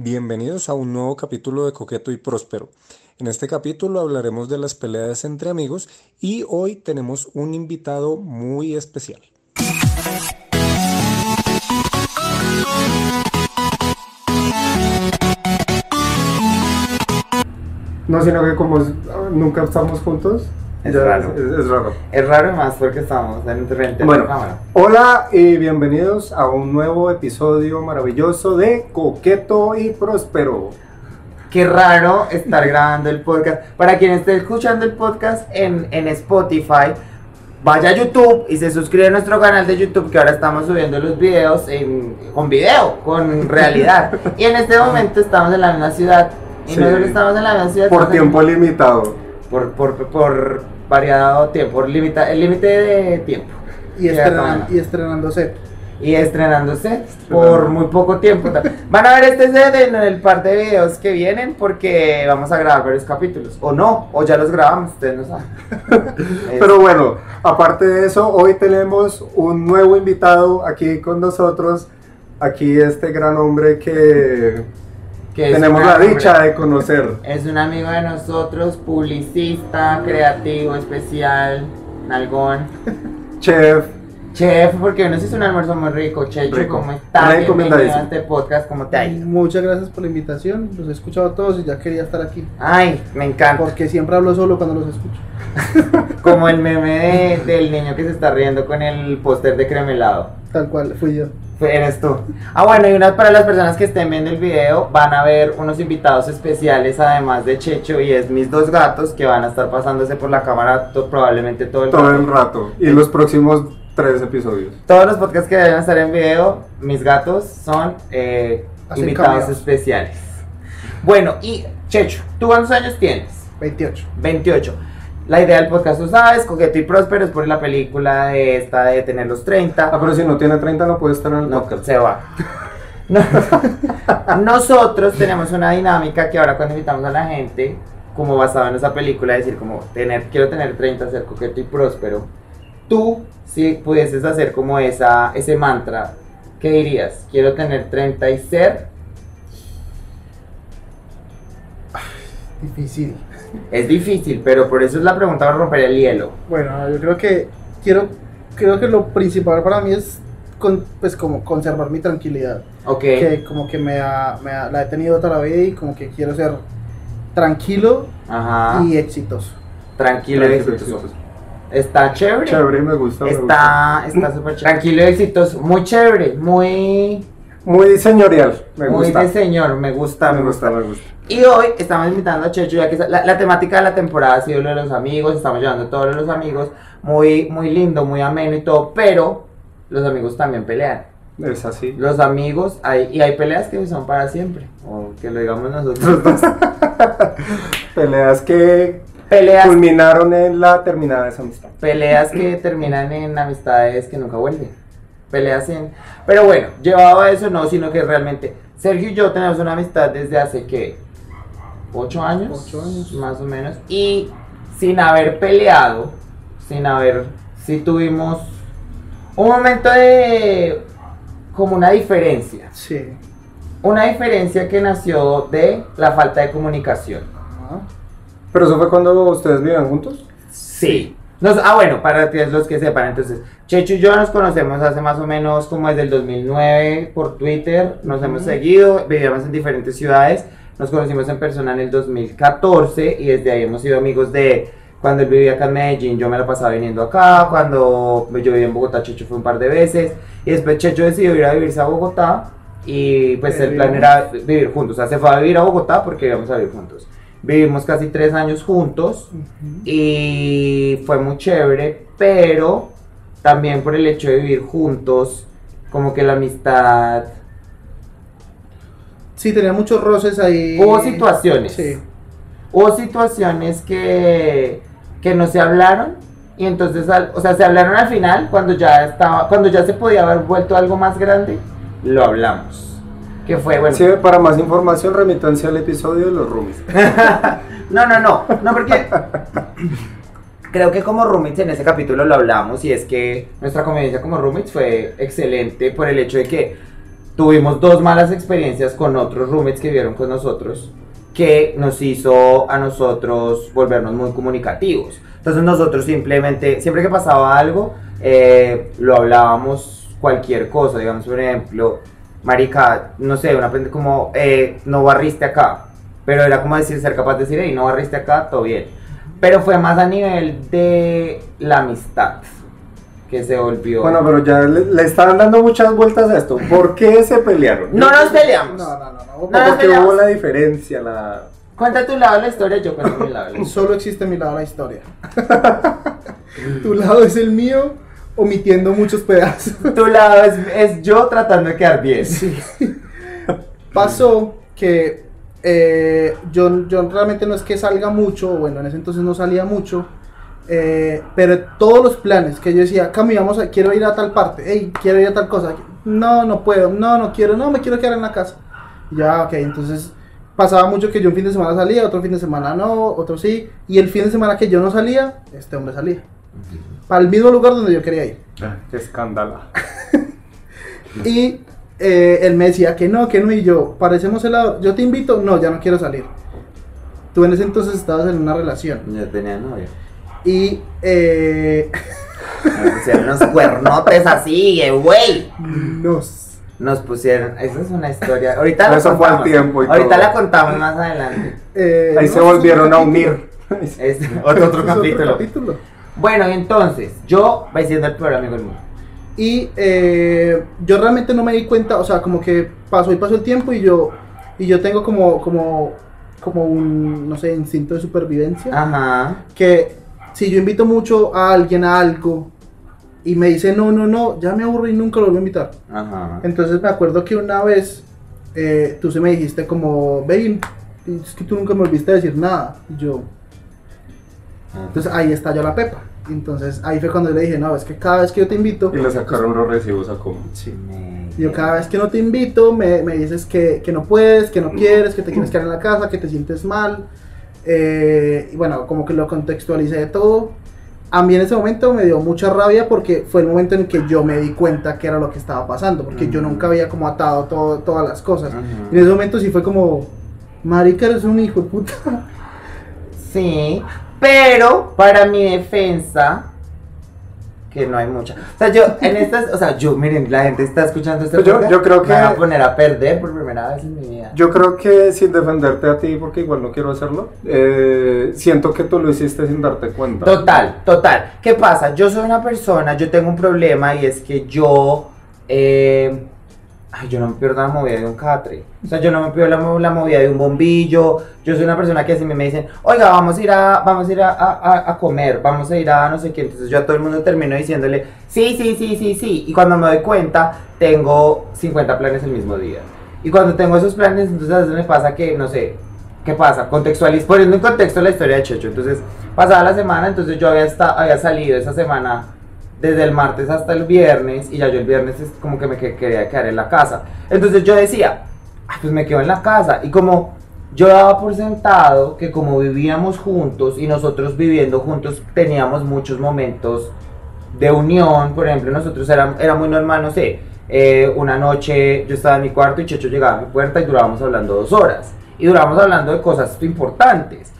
Bienvenidos a un nuevo capítulo de Coqueto y Próspero. En este capítulo hablaremos de las peleas entre amigos y hoy tenemos un invitado muy especial. No, sino que como nunca estamos juntos, Es ya raro. Es, es raro. Es raro más porque estamos en frente Bueno. de la cámara. Hola y bienvenidos a un nuevo episodio maravilloso de Coqueto y Próspero. Qué raro estar grabando el podcast. Para quien esté escuchando el podcast en, en Spotify, vaya a YouTube y se suscribe a nuestro canal de YouTube que ahora estamos subiendo los videos en- con video, con realidad. y en este momento estamos en la misma ciudad. Y Sí. nosotros estamos en la misma ciudad. Por en- tiempo limitado. por, por, por variado tiempo, por limita, el límite de tiempo. Y, estrenan- y estrenándose. y estrenándose por muy poco tiempo. Van a ver este set en el par de videos que vienen porque vamos a grabar varios capítulos. O no, o ya los grabamos, ustedes no saben. Pero bueno, aparte de eso, hoy tenemos un nuevo invitado aquí con nosotros. Aquí este gran hombre que tenemos la dicha de conocer. Es un amigo de nosotros, publicista, creativo, especial, nalgón. Chef, Chef, porque nos hizo un almuerzo muy rico. Checho, Rico. ¿cómo estás? Bienvenido a este podcast, ¿cómo te ha ido? Muchas gracias por la invitación. Los he escuchado todos y ya quería estar aquí. Ay, me encanta. Porque siempre hablo solo cuando los escucho. Como el meme de- del niño que se está riendo con el póster de cremelado. Tal cual, fui yo. Eres tú. Ah, bueno, y una para las personas que estén viendo el video, van a ver unos invitados especiales, además de Checho, y es mis dos gatos que van a estar pasándose por la cámara to- probablemente todo el todo rato. el rato. Y los próximos tres episodios. Todos los podcasts que vayan a estar en video, mis gatos son eh, invitados especiales. Bueno, y Checho, ¿tú cuántos años tienes? 28. 28. La idea del podcast, tú sabes, coqueto y próspero, es por la película de esta de tener los 30. Ah, pero si no tiene 30 no puede estar en el No, podcast. se va. No. Nosotros tenemos una dinámica que ahora cuando invitamos a la gente, como basado en esa película, decir como tener, quiero tener 30, ser coqueto y próspero. Tú, si pudieses hacer como esa, ese mantra, ¿qué dirías? Quiero tener 30 y ser. Difícil. Es difícil, pero por eso es la pregunta para romper el hielo. Bueno, yo creo que quiero, creo que lo principal para mí es con- pues como conservar mi tranquilidad. Ok. Que como que me, ha- me ha- la he tenido toda la vida y como que quiero ser tranquilo Ajá. y exitoso. Tranquilo y exitoso. Está chévere. Chévere, me gusta. me gusta. Está está súper chévere. Tranquilo y exitoso. Muy chévere. Muy. Muy señorial. Me muy gusta. de señor. Me gusta, me gusta, me gusta. Y hoy estamos invitando a Checho, ya que la, la temática de la temporada ha sido lo de los amigos. Estamos llevando todos lo de los amigos. Muy, muy lindo, muy ameno y todo. Pero los amigos también pelean. Es así. Los amigos, hay, y hay peleas que son para siempre. O que lo digamos nosotros dos. Peleas que Peleas culminaron en la terminada de esa amistad. Peleas que terminan en amistades que nunca vuelven. Peleas en... Pero bueno, llevado a eso no, sino que realmente Sergio y yo tenemos una amistad desde hace que... ¿Ocho años? Ocho años. Más o menos. Y sin haber peleado, sin haber... Sí tuvimos un momento de... como una diferencia. Sí. Una diferencia que nació de la falta de comunicación. Ajá. Pero eso fue cuando ustedes vivían juntos. Sí. Nos- ah, bueno, para que los que sepan, entonces, Checho y yo nos conocemos hace más o menos como desde el 2009 por Twitter, nos hemos Ujú. seguido, vivíamos en diferentes ciudades, nos conocimos en persona en el 2014 y desde ahí hemos sido amigos de cuando él vivía acá en Medellín, yo me la pasaba viniendo acá, cuando yo vivía en Bogotá, Checho fue un par de veces y después Checho decidió ir a vivirse a Bogotá y pues Eh, el plan era vivir juntos, o sea, se fue a vivir a Bogotá porque íbamos a vivir juntos. Vivimos casi tres años juntos y fue muy chévere, pero también por el hecho de vivir juntos, como que la amistad... Sí, tenía muchos roces ahí. Hubo situaciones. Sí. Hubo situaciones que, que no se hablaron y entonces, al- o sea, se hablaron al final cuando ya estaba, cuando ya se podía haber vuelto algo más grande, lo hablamos. Que fue, bueno, Sí, para más información remítanse al episodio de los roomies. No, no, no, no porque creo que como roommates en ese capítulo lo hablamos y es que nuestra convivencia como roommates fue excelente por el hecho de que tuvimos dos malas experiencias con otros roommates que vieron con nosotros que nos hizo a nosotros volvernos muy comunicativos. Entonces nosotros simplemente, siempre que pasaba algo, eh, lo hablábamos cualquier cosa, digamos, por ejemplo, marica, no sé, una prende como, eh, no barriste acá, pero era como decir, ser capaz de decir, hey, no barriste acá, todo bien. Pero fue más a nivel de la amistad que se volvió. Bueno, pero ya le, le estaban dando muchas vueltas a esto. ¿Por qué se pelearon? no nos peleamos. No, no, no. no. ¿O no, porque peleamos. hubo la diferencia? La... Cuenta tu lado de la historia, yo cuento mi lado de la historia. Solo existe mi lado de la historia. tu lado es el mío, omitiendo muchos pedazos. Tu lado es, es yo tratando de quedar bien. Pasó que eh, yo, yo realmente no es que salga mucho, bueno, en ese entonces no salía mucho, eh, pero todos los planes que yo decía, Cami, vamos a, quiero ir a tal parte, hey, quiero ir a tal cosa, no, no puedo, no, no quiero, no, me quiero quedar en la casa. Ya, ok, entonces pasaba mucho que yo un fin de semana salía, otro fin de semana no, otro sí, y el fin de semana que yo no salía, este hombre salía. Para el mismo lugar donde yo quería ir. Qué escándalo. Y eh, él me decía que no, que no, y yo, parecemos helado, yo te invito, no, ya no quiero salir. Tú en ese entonces estabas en una relación. Yo tenía novia. Y eh, Me pusieron unos cuernotes así, güey. nos... Nos pusieron, esa es una historia. Ahorita la Eso fue al contamos. tiempo y Ahorita todo. la contamos más adelante. eh, Ahí no, se volvieron otro a capítulo. unir. Otro, otro Eso es capítulo. Bueno, entonces, yo voy siendo el peor amigo del mundo. Y eh, yo realmente no me di cuenta, o sea, como que pasó y pasó el tiempo y yo, y yo tengo como, como, como un, no sé, instinto de supervivencia. Ajá. que si yo invito mucho a alguien a algo y me dice no, no, no, ya me aburro y nunca lo vuelvo a invitar. Ajá. Entonces me acuerdo que una vez eh, tú se me dijiste como, baby, es que tú nunca me volviste a decir nada. Y yo, entonces ahí estalló la pepa. Entonces ahí fue cuando yo le dije, no, es que cada vez que yo te invito, Y le sacaron los recibos a cómo. Me- yo cada vez que no te invito, me, me dices que, que no puedes, que no quieres, que te quieres quedar en la casa, que te sientes mal. Eh, y bueno, como que lo contextualicé de todo. A mí en ese momento me dio mucha rabia porque fue el momento en que yo me di cuenta que era lo que estaba pasando, porque yo Ujú. nunca había como atado todo, todas las cosas. Y en ese momento sí fue como, marica, eres un hijo de puta. Sí, pero para mi defensa, que no hay mucha. O sea, yo en estas, o sea, yo, miren, la gente está escuchando este Pues yo- podcast, yo creo que- me van a poner a perder por primera vez en mi vida. Yo creo que sin defenderte a ti, porque igual no quiero hacerlo, eh, siento que tú lo hiciste sin darte cuenta. Total, total. ¿Qué pasa? Yo soy una persona, yo tengo un problema y es que yo, eh, ay, yo no me pierdo la movida de un catre. O sea, yo no me pierdo la, la movida de un bombillo. Yo soy una persona que si me dicen, oiga, vamos a ir a, vamos a ir a- a- a comer, vamos a ir a no sé qué. Entonces yo a todo el mundo termino diciéndole, sí, sí, sí, sí, sí. Y cuando me doy cuenta, tengo 50 planes el mismo día. Y cuando tengo esos planes, entonces a veces me pasa que, no sé, ¿Qué pasa? Contextualiz poniendo en contexto la historia de Checho. Entonces, pasada la semana, entonces yo había, esta- había salido esa semana desde el martes hasta el viernes y ya yo el viernes es como que me que- quería quedar en la casa. Entonces yo decía, "Ay, pues me quedo en la casa. Y como yo daba por sentado que como vivíamos juntos y nosotros viviendo juntos teníamos muchos momentos de unión, por ejemplo, nosotros era, era muy normal, no sé, eh, una noche yo estaba en mi cuarto y Checho llegaba a mi puerta y durábamos hablando dos horas. Y durábamos hablando de cosas importantes.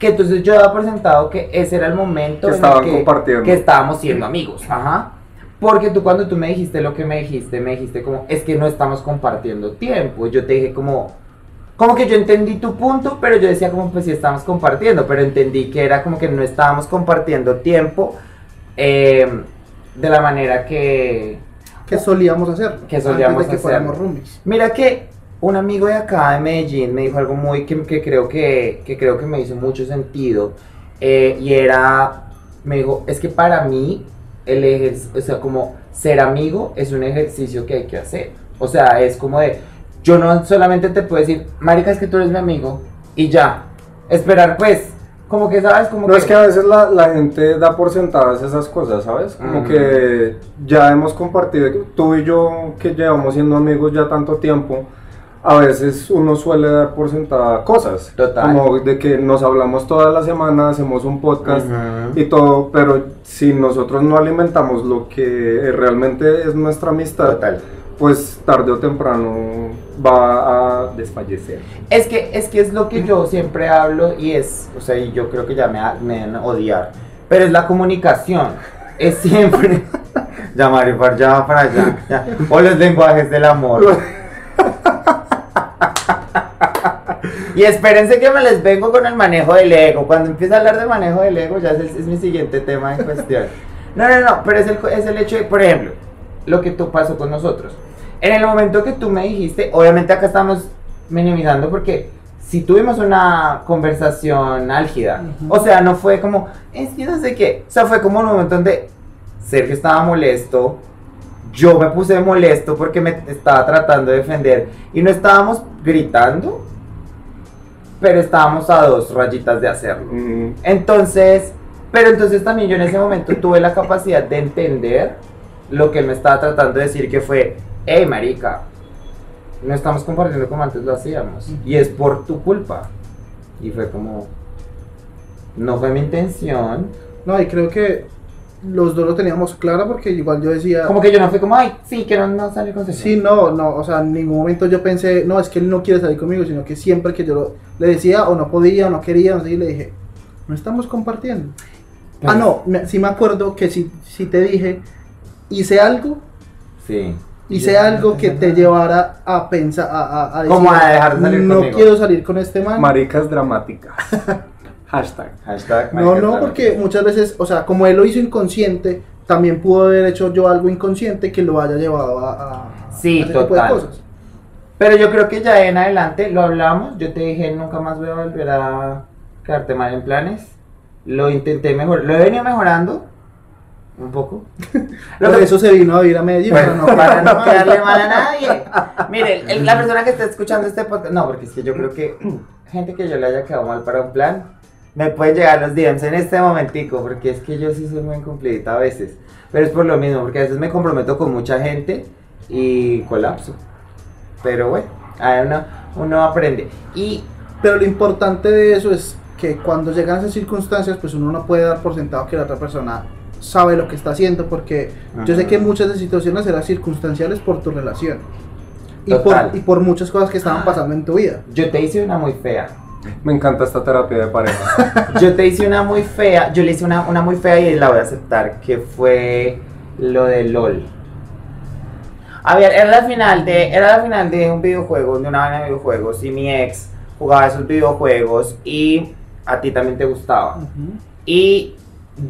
Que entonces yo daba por sentado que ese era el momento Que en estaban el que, compartiendo. que estábamos siendo amigos. Ajá. Porque tú cuando tú me dijiste lo que me dijiste, me dijiste como, es que no estamos compartiendo tiempo. Y yo te dije como, como que yo entendí tu punto, pero yo decía como, pues sí estamos compartiendo, pero entendí que era como que no estábamos compartiendo tiempo eh, de la manera que... Que solíamos hacer. Que solíamos antes de que roomies. Mira que un amigo de acá de Medellín me dijo algo muy que, que creo que, que creo que me hizo mucho sentido eh, y era, me dijo, es que para mí el ejer- o sea, como ser amigo es un ejercicio que hay que hacer. O sea, es como de, yo no solamente te puedo decir, marica, es que tú eres mi amigo y ya. Esperar pues, como que sabes, como No que... es que a veces la, la gente da por sentadas esas cosas, ¿sabes? Como que ya hemos compartido, tú y yo que llevamos siendo amigos ya tanto tiempo, a veces uno suele dar por sentada cosas. Total. Como de que nos hablamos toda la semana, hacemos un podcast y todo, pero si nosotros no alimentamos lo que realmente es nuestra amistad, Total. pues tarde o temprano va a desfallecer. Es que, es que es lo que yo siempre hablo y es, o sea, y yo creo que ya me, me van a odiar, pero es la comunicación. Es siempre llamar para allá, para allá, ya. o los lenguajes del amor. Y espérense que me les vengo con el manejo del ego. Cuando empiece a hablar de manejo del ego, ya es, el- es mi siguiente tema en cuestión. No, no, no, pero es el, es el hecho de, por ejemplo, lo que tú pasó con nosotros. En el momento que tú me dijiste, obviamente acá estamos minimizando porque si tuvimos una conversación álgida, Ujú. o sea, no fue como, es que no sé qué, o sea, fue como un momento donde Sergio estaba molesto, yo me puse molesto porque me estaba tratando de defender y no estábamos gritando, pero estábamos a dos rayitas de hacerlo. Entonces, pero entonces también yo en ese momento tuve la capacidad de entender lo que él me estaba tratando de decir que fue, hey marica, no estamos compartiendo como antes lo hacíamos y es por tu culpa. Y fue como, no fue mi intención. No, y creo que los dos lo teníamos claro porque igual yo decía... Como que yo no fui como, ay, sí, quiero no salir con Sergio". Sí, no, no, o sea, en ningún momento yo pensé, no, es que él no quiere salir conmigo, sino que siempre que yo lo- le decía o no podía o no quería, no sé, y le dije, no estamos compartiendo. Ah, no, me- sí me acuerdo que si, si te dije, hice algo, Sí. hice algo que te llevara a pensar, a, a, a Como a dejar de salir no conmigo". quiero salir con este man. Maricas dramáticas. Hashtag. Hashtag No, no, porque muchas veces, o sea, como él lo hizo inconsciente, también pudo haber hecho yo algo inconsciente que lo haya llevado a, a- Sí, a ese tipo de total. cosas. Pero yo creo que ya en adelante lo hablamos. Yo te dije, nunca más voy a volver a quedarte mal en planes. Lo intenté mejor. Lo he venido mejorando. Un poco. Lo Por que- eso se vino a vivir a Medellín, Bueno, para no para no quedarle mal a nadie. Mire, el- la persona que está escuchando este podcast. No, porque es que yo creo que gente que yo le haya quedado mal para un plan. Me pueden llegar los DMs en este momentico. Porque es que yo sí soy muy incumplidita a veces. Pero es por lo mismo. Porque a veces me comprometo con mucha gente. Y colapso. Pero bueno, ahí uno, uno aprende. Y Pero lo importante de eso es que cuando llegan esas circunstancias, pues uno no puede dar por sentado que la otra persona sabe lo que está haciendo, porque yo sé que muchas de situaciones eran circunstanciales por tu relación. Y por, y por muchas cosas que estaban pasando en tu vida. yo te hice una muy fea. Me encanta esta terapia de pareja. Yo te hice una muy fea, yo le hice una, una muy fea y la voy a aceptar, que fue lo de LOL. A ver, era la final de, era la final de un videojuego, de una vaina de videojuegos, y mi ex jugaba esos videojuegos y a ti también te gustaba. Y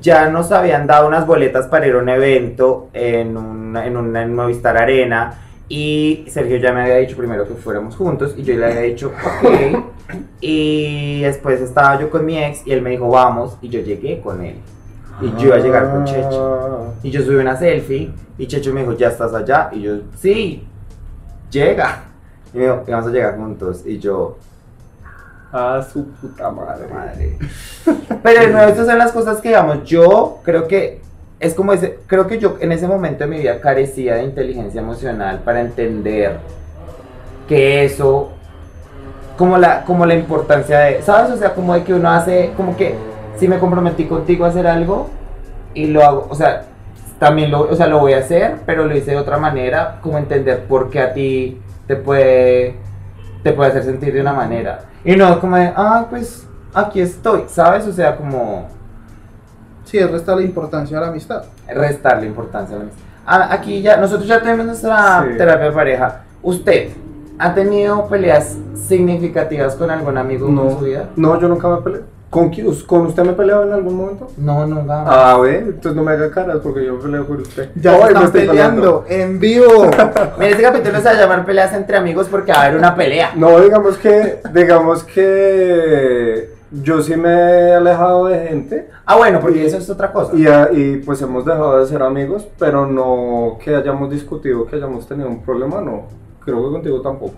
ya nos habían dado unas boletas para ir a un evento en una, en una en Movistar Arena. Y Sergio ya me había dicho primero que fuéramos juntos. Y yo le había dicho, ok. Y después estaba yo con mi ex y él me dijo, vamos. Y yo llegué con él. Y yo iba a llegar con Checho. Y yo subí una selfie. Y Checho me dijo, ¿ya estás allá? Y yo, sí, llega. Y me dijo, "Y vamos a llegar juntos. Y yo, A su puta madre. Madre. Pero de nuevo, estas son las cosas que, digamos, yo creo que es como ese, creo que yo en ese momento de mi vida carecía de inteligencia emocional para entender que eso, como la, como la importancia de, ¿sabes? O sea, como de que uno hace, como que si me comprometí contigo a hacer algo y lo hago, o sea, también lo, o sea, lo voy a hacer, pero lo hice de otra manera, como entender por qué a ti te puede, te puede hacer sentir de una manera. Y no como de, ah, pues aquí estoy, ¿sabes? O sea, como Sí, es resta la importancia a la amistad. restarle importancia a la amistad. Ah, aquí ya, nosotros ya tenemos nuestra Sí. terapia de pareja. ¿Usted ha tenido peleas significativas con algún amigo en No, su vida? no, yo nunca me peleé. ¿Con, ¿Con usted me he peleado en algún momento? No, nunca. Ah, ve, entonces no me haga caras porque yo me peleo con usted. Ya Ay, se me están estoy peleando en vivo. Mira, este capítulo se va a llamar peleas entre amigos porque va a haber una pelea. No, digamos que, digamos que yo sí me he alejado de gente Ah, bueno, porque eso es otra cosa. y, a- y pues hemos dejado de ser amigos, pero no que hayamos discutido, que hayamos tenido un problema, no. Creo que contigo tampoco.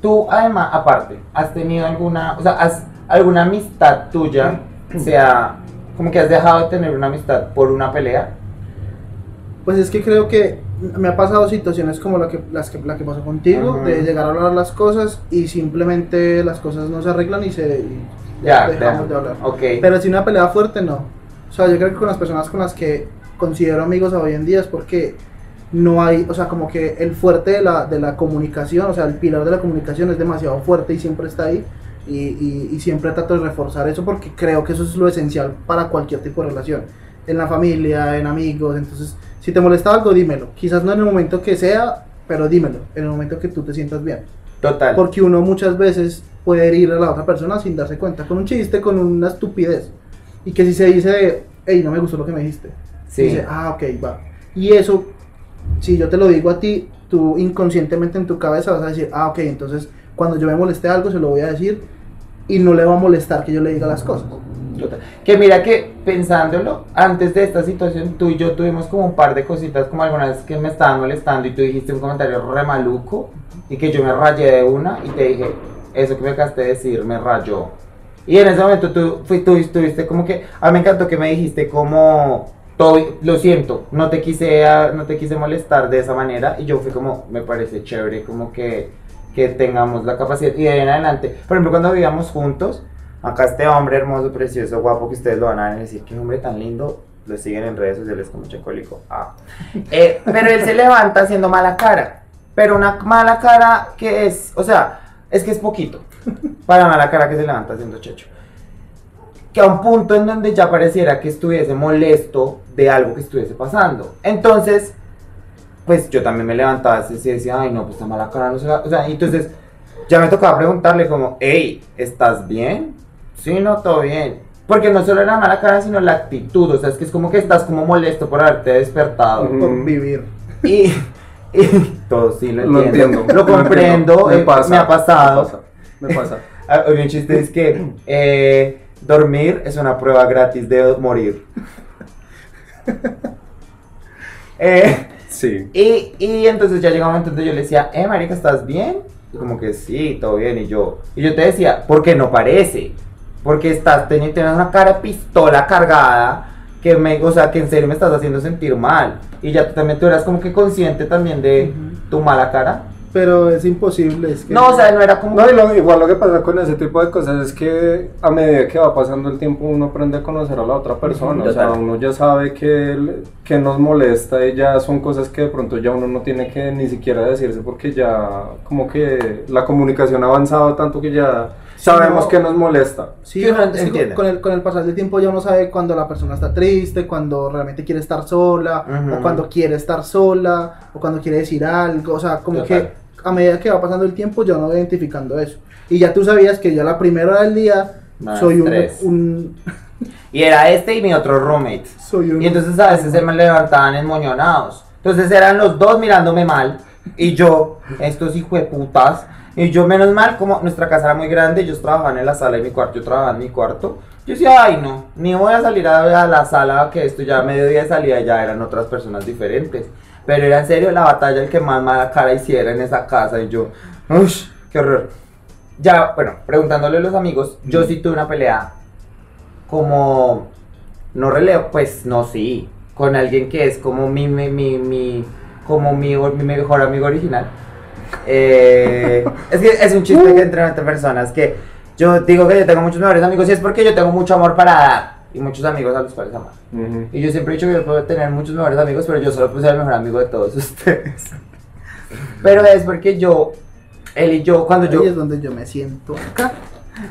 Tú, además, aparte, ¿has tenido alguna, o sea, has, alguna amistad tuya, o sea, como que has dejado de tener una amistad por una pelea? Pues es que creo que me ha pasado situaciones como la que, las que, la que pasó contigo, Ajá. de llegar a hablar las cosas y simplemente las cosas no se arreglan y se y Ya, dejamos ya. de hablar. Ok. Pero si una pelea fuerte, no. O sea, yo creo que con las personas con las que considero amigos hoy en día es porque no hay, o sea, como que el fuerte de la, de la comunicación, o sea, el pilar de la comunicación es demasiado fuerte y siempre está ahí. Y, y, y siempre trato de reforzar eso porque creo que eso es lo esencial para cualquier tipo de relación. En la familia, en amigos. Entonces, si te molesta algo, dímelo. Quizás no en el momento que sea, pero dímelo. En el momento que tú te sientas bien. Total. Porque uno muchas veces puede herir a la otra persona sin darse cuenta. Con un chiste, con una estupidez. Y que si se dice, hey, no me gustó lo que me dijiste. Sí. Dice, ah, ok, va. Y eso, si yo te lo digo a ti, tú inconscientemente en tu cabeza vas a decir, ah, ok, entonces cuando yo me moleste algo se lo voy a decir y no le va a molestar que yo le diga las cosas. Que mira que pensándolo, antes de esta situación, tú y yo tuvimos como un par de cositas, como alguna vez que me estaban molestando y tú dijiste un comentario re maluco y que yo me rayé de una y te dije, eso que me acabaste de decir me rayó. Y en ese momento tú, fui, tú estuviste como que, a mí me encantó que me dijiste como, todo, lo siento, no te, quise, ah, no te quise molestar de esa manera y yo fui como, me parece chévere como que, que tengamos la capacidad y de ahí en adelante. Por ejemplo, cuando vivíamos juntos, acá este hombre hermoso, precioso, guapo, que ustedes lo van a decir, qué hombre tan lindo, lo siguen en redes sociales como Checólico. Ah. Eh, pero él se levanta haciendo mala cara, pero una mala cara que es, o sea, es que es poquito para mala cara que se levanta haciendo checho. Que a un punto en donde ya pareciera que estuviese molesto de algo que estuviese pasando. Entonces, pues yo también me levantaba y decía, ay no, pues esta mala cara no se la... O sea, entonces ya me tocaba preguntarle como, hey, ¿estás bien? Sí, no, todo bien. Porque no solo era mala cara, sino la actitud. O sea, es que es como que estás como molesto por haberte despertado. Por vivir. Y, y todo sí lo Lo entiendo. entiendo. Lo comprendo. Me eh, pasa. me ha pasado. Me pasa. Me pasa. Ah, oye, un chiste es que eh, dormir es una prueba gratis de morir. Eh, Sí. y, y entonces ya llegó un momento donde yo le decía, eh, marica, ¿estás bien? Y como que sí, todo bien. Y yo, y yo te decía, porque no parece. Porque estás teniendo tienes una cara de pistola cargada que me, o sea, que en serio me estás haciendo sentir mal. Y ya tú también tú eras como que consciente también de Ujú. tu mala cara. Pero es imposible. Es que No, o sea, no era como... No, y lo- igual lo que pasa con ese tipo de cosas es que a medida que va pasando el tiempo uno aprende a conocer a la otra persona. O sea, Total. uno ya sabe que, el- que nos molesta y ya son cosas que de pronto ya uno no tiene que ni siquiera decirse porque ya como que la comunicación ha avanzado tanto que ya sabemos no. que nos molesta. Sí, Que uno es que con el, con el pasar del tiempo ya uno sabe cuando la persona está triste, cuando realmente quiere estar sola, Ujú. o cuando quiere estar sola, o cuando quiere decir algo, o sea, como Total. que a medida que va pasando el tiempo ya uno va identificando eso. Y ya tú sabías que yo a la primera hora del día Más soy un, un- Y era este y mi otro roommate. soy un Y entonces a veces se me levantaban enmoñonados. Entonces eran los dos mirándome mal. Y yo, estos hijueputas. Y yo, menos mal, como nuestra casa era muy grande, ellos trabajaban en la sala y mi cuarto, yo trabajaba en mi cuarto. Yo decía, ay no, ni voy a salir a, a la sala, que esto ya a mediodía de salida ya eran otras personas diferentes. Pero era en serio la batalla el que más mala cara hiciera en esa casa. Y yo, uff, qué horror. Ya, bueno, preguntándole a los amigos, yo sí tuve una pelea como no relevo, pues no, sí, con alguien que es como mi, mi, mi, mi- como mi, mi mejor amigo original. Eh, es que es un chiste que entre entre personas que yo digo que yo tengo muchos mejores amigos y es porque yo tengo mucho amor para dar y muchos amigos a los cuales amar. Y yo siempre he dicho que yo puedo tener muchos mejores amigos, pero yo solo puedo ser el mejor amigo de todos ustedes. Pero es porque yo, él y yo, cuando yo... Ahí es donde yo me siento acá.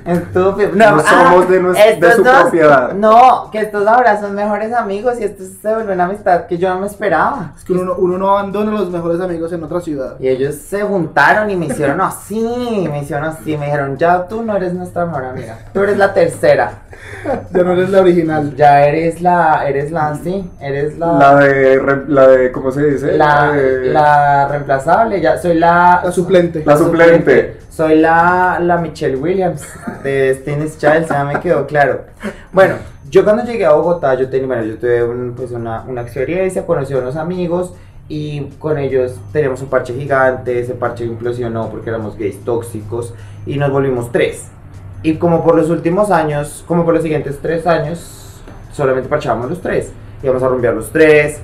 Estúpido. No somos de de estos su propiedad. No, que estos ahora son mejores amigos y estos se vuelven una amistad que yo no me esperaba. Es que uno, no- uno no abandona a los mejores amigos en otra ciudad. Y ellos se juntaron y me hicieron así, me hicieron así, me dijeron, ya tú no eres nuestra mejor amiga, tú eres la tercera, Ya no eres la original. ya eres la, eres la, sí, eres la, La de, re- la de, ¿cómo se dice? la, de- la reemplazable, ya soy la, La suplente. La suplente. Soy la, la Michelle Williams de Destiny's Child, ya me quedó claro. Bueno, yo cuando llegué a Bogotá, yo tenía, bueno, yo tuve un- pues una, una experiencia, conocí a unos amigos y con ellos teníamos un parche gigante, ese parche implosionó porque éramos gays tóxicos y nos volvimos tres. Y como por los últimos años, como por los siguientes tres años, solamente parchábamos los tres. Íbamos a rumbear los tres,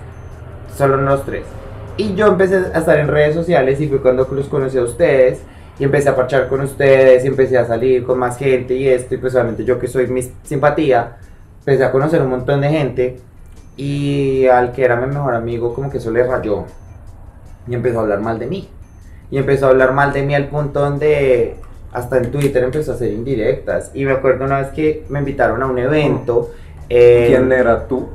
solo los tres. Y yo empecé a estar en redes sociales y fue cuando los conocí a ustedes y empecé a parchar con ustedes y empecé a salir con más gente y esto y pues obviamente yo que soy mi simpatía empecé a conocer un montón de gente y al que era mi mejor amigo como que eso le rayó y empezó a hablar mal de mí. Y empezó a hablar mal de mí al punto donde hasta en Twitter empezó a hacer indirectas. Y me acuerdo una vez que me invitaron a un evento. eh, ¿Quién era tú?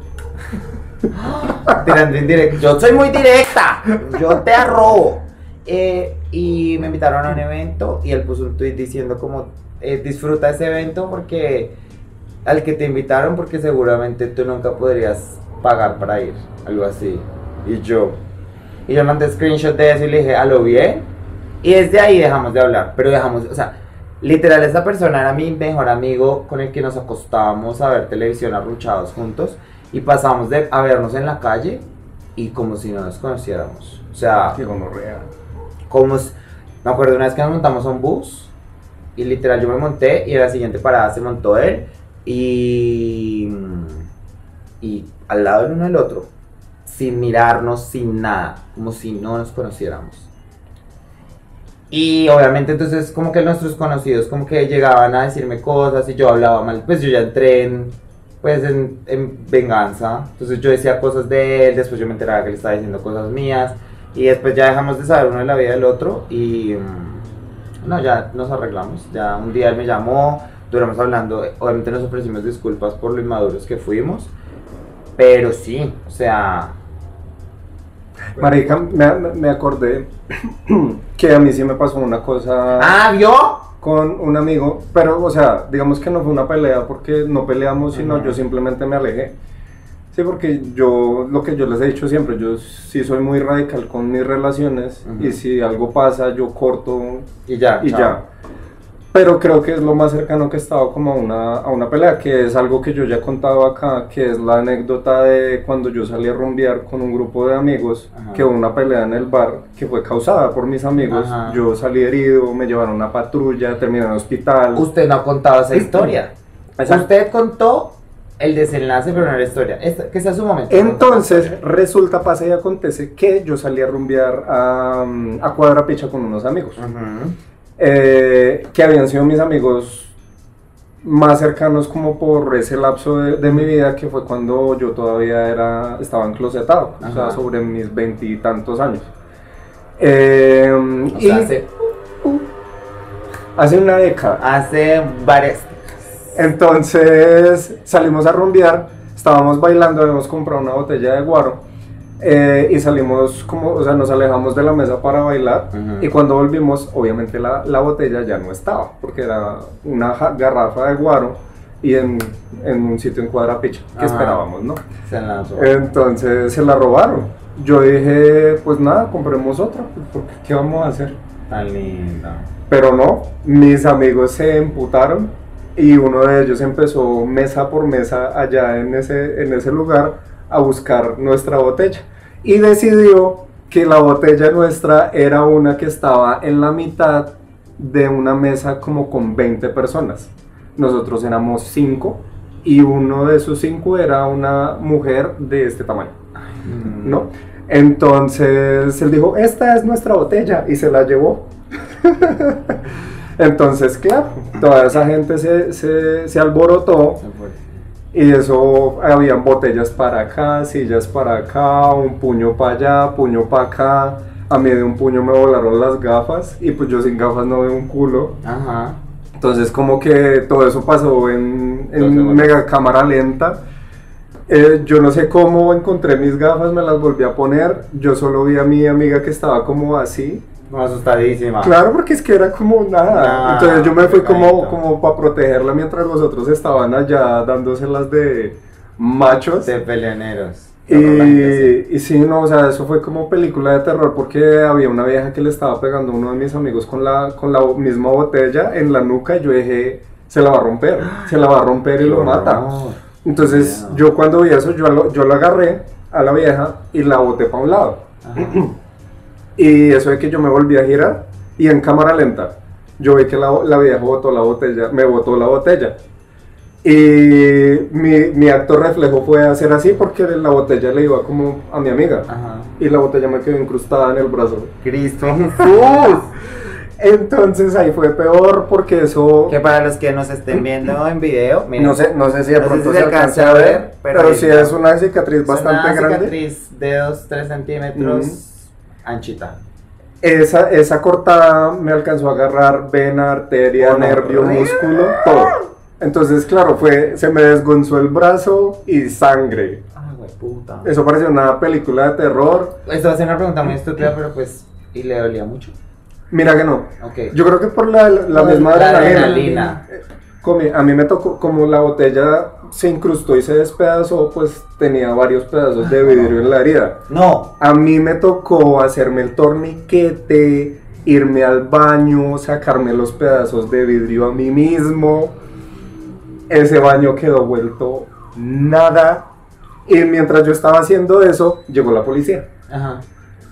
tirando indirecto. Yo soy muy directa. Yo te arrobo. Eh, y me invitaron a un evento y él puso un tweet diciendo como eh, disfruta ese evento porque al que te invitaron porque seguramente tú nunca podrías pagar para ir. Algo así. Y yo. Y yo mandé screenshot de eso y le dije, a lo bien. Y desde ahí dejamos de hablar. Pero dejamos, o sea, literal esa persona era mi mejor amigo con el que nos acostábamos a ver televisión arruchados juntos. Y pasamos de a vernos en la calle y como si no nos conociéramos. O sea, Qué gonorrea. Como me acuerdo una vez que nos montamos a un bus y literal yo me monté y en la siguiente parada se montó él y y al lado el uno del otro sin mirarnos sin nada como si no nos conociéramos. Y obviamente entonces como que nuestros conocidos como que llegaban a decirme cosas y yo hablaba mal pues yo ya entré en pues en venganza entonces yo decía cosas de él después yo me enteraba que él estaba diciendo cosas mías y después ya dejamos de saber uno de la vida del otro y mm, no, ya nos arreglamos. Ya un día él me llamó, duramos hablando, obviamente nos ofrecimos disculpas por lo inmaduros que fuimos, pero sí, o sea, Marica, me, me acordé que a mí sí me pasó una cosa ah, ¿vio? con un amigo, pero, o sea, digamos que no fue una pelea porque no peleamos, sino yo simplemente me alejé. Sí, porque yo, lo que yo les he dicho siempre, yo sí soy muy radical con mis relaciones Ujú. y si algo pasa, yo corto Y ya, y chao. ya. Pero creo que es lo más cercano que he estado como a una, a una pelea, que es algo que yo ya he contado acá, que es la anécdota de cuando yo salí a rumbear con un grupo de amigos, Ajá. que hubo una pelea en el bar que fue causada por mis amigos. Ajá. Yo salí herido, me llevaron a una patrulla, terminé en el hospital. Usted no ha contado esa historia. Exacto. Usted contó el desenlace, pero no la historia. Esta- que sea su momento. Entonces, resulta, pasa y acontece que yo salí a rumbear a, a Cuadra Picha con unos amigos. Eh, que habían sido mis amigos más cercanos como por ese lapso de, de mi vida que fue cuando yo todavía era estaba enclosetado, o sea, sobre mis veintitantos años. Eh, O y sea, hace, hace una década. hace varias. Entonces salimos a rumbear, estábamos bailando, habíamos comprado una botella de guaro eh, y salimos como, o sea, nos alejamos de la mesa para bailar Ujú. y cuando volvimos, obviamente la, la botella ya no estaba, porque era una garrafa de guaro y en, en un sitio en Cuadrapicha, que Ajá. esperábamos, ¿no? Se lanzó. Entonces se la robaron. Yo dije, pues nada, compremos otra, pues, porque ¿qué vamos a hacer? Tan linda. Pero no, mis amigos se emputaron y uno de ellos empezó mesa por mesa allá en ese, en ese lugar a buscar nuestra botella. Y decidió que la botella nuestra era una que estaba en la mitad de una mesa como con 20 personas. Nosotros éramos 5 y uno de esos 5 era una mujer de este tamaño. Mm. ¿no? Entonces él dijo, esta es nuestra botella y se la llevó. Entonces, claro, toda esa gente se, se, se alborotó y eso, habían botellas para acá, sillas para acá, un puño para allá, puño para acá. A mí de un puño me volaron las gafas y pues yo sin gafas no veo un culo. Ajá. Entonces como que todo eso pasó en, en mega cámara lenta. Eh, yo no sé cómo encontré mis gafas, me las volví a poner. Yo solo vi a mi amiga que estaba como así. Asustadísima. Claro, porque es que era como nada. Entonces yo me fui como, como para protegerla mientras los otros estaban allá dándoselas de machos. De peleoneros. Y, y sí, no, o sea, eso fue como película de terror porque había una vieja que le estaba pegando a uno de mis amigos con la, con la misma botella en la nuca y yo dije, se la va a romper, se la va a romper y lo mata. Entonces yo cuando vi eso, yo lo, yo lo agarré a la vieja y la boté para un lado. Y eso de que yo me volví a girar y en cámara lenta, yo vi que la, la vieja botó la botella, me botó la botella. Y mi, mi acto reflejo fue hacer así porque la botella le iba como a mi amiga. Ajá. Y la botella me quedó incrustada en el brazo. Cristo Jesús. Entonces ahí fue peor porque eso... que para los que nos estén viendo en video, miren, No sé, no sé si de No pronto si se alcanza a ver, pero, pero sí es una cicatriz es bastante una grande. cicatriz de 2-3 centímetros. Anchita. Esa, esa cortada me alcanzó a agarrar vena, arteria, Oh, no. nervio, músculo, todo. Entonces, claro, fue, se me desgonzó el brazo y sangre. Ay, güey, puta. Eso parecía una película de terror. Esto va a ser una pregunta muy estúpida, pero pues. ¿Y le dolía mucho? Mira que no. Ok. Yo creo que por la, la La misma adrenalina. adrenalina. A mí me tocó, como la botella se incrustó y se despedazó, pues tenía varios pedazos de vidrio en la herida. No. A mí me tocó hacerme el torniquete, irme al baño, sacarme los pedazos de vidrio a mí mismo. Ese baño quedó vuelto nada. Y mientras yo estaba haciendo eso, llegó la policía. Ajá.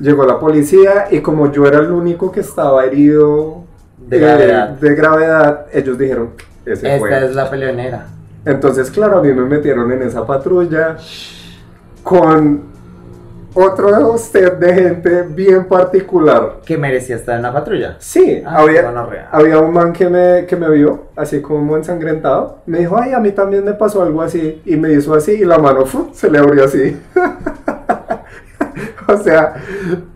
Llegó la policía y como yo era el único que estaba herido De eh, gravedad. de gravedad, ellos dijeron, ese Esta fue. es la peleonera. Entonces, claro, a mí me metieron en esa patrulla con otro set de gente bien particular. Que merecía estar en la patrulla. Sí, Ah, había, había un man que me, que me vio, así como ensangrentado. Me dijo, ay, a mí también me pasó algo así. Y me hizo así y la mano ¡fu! se le abrió así. o sea,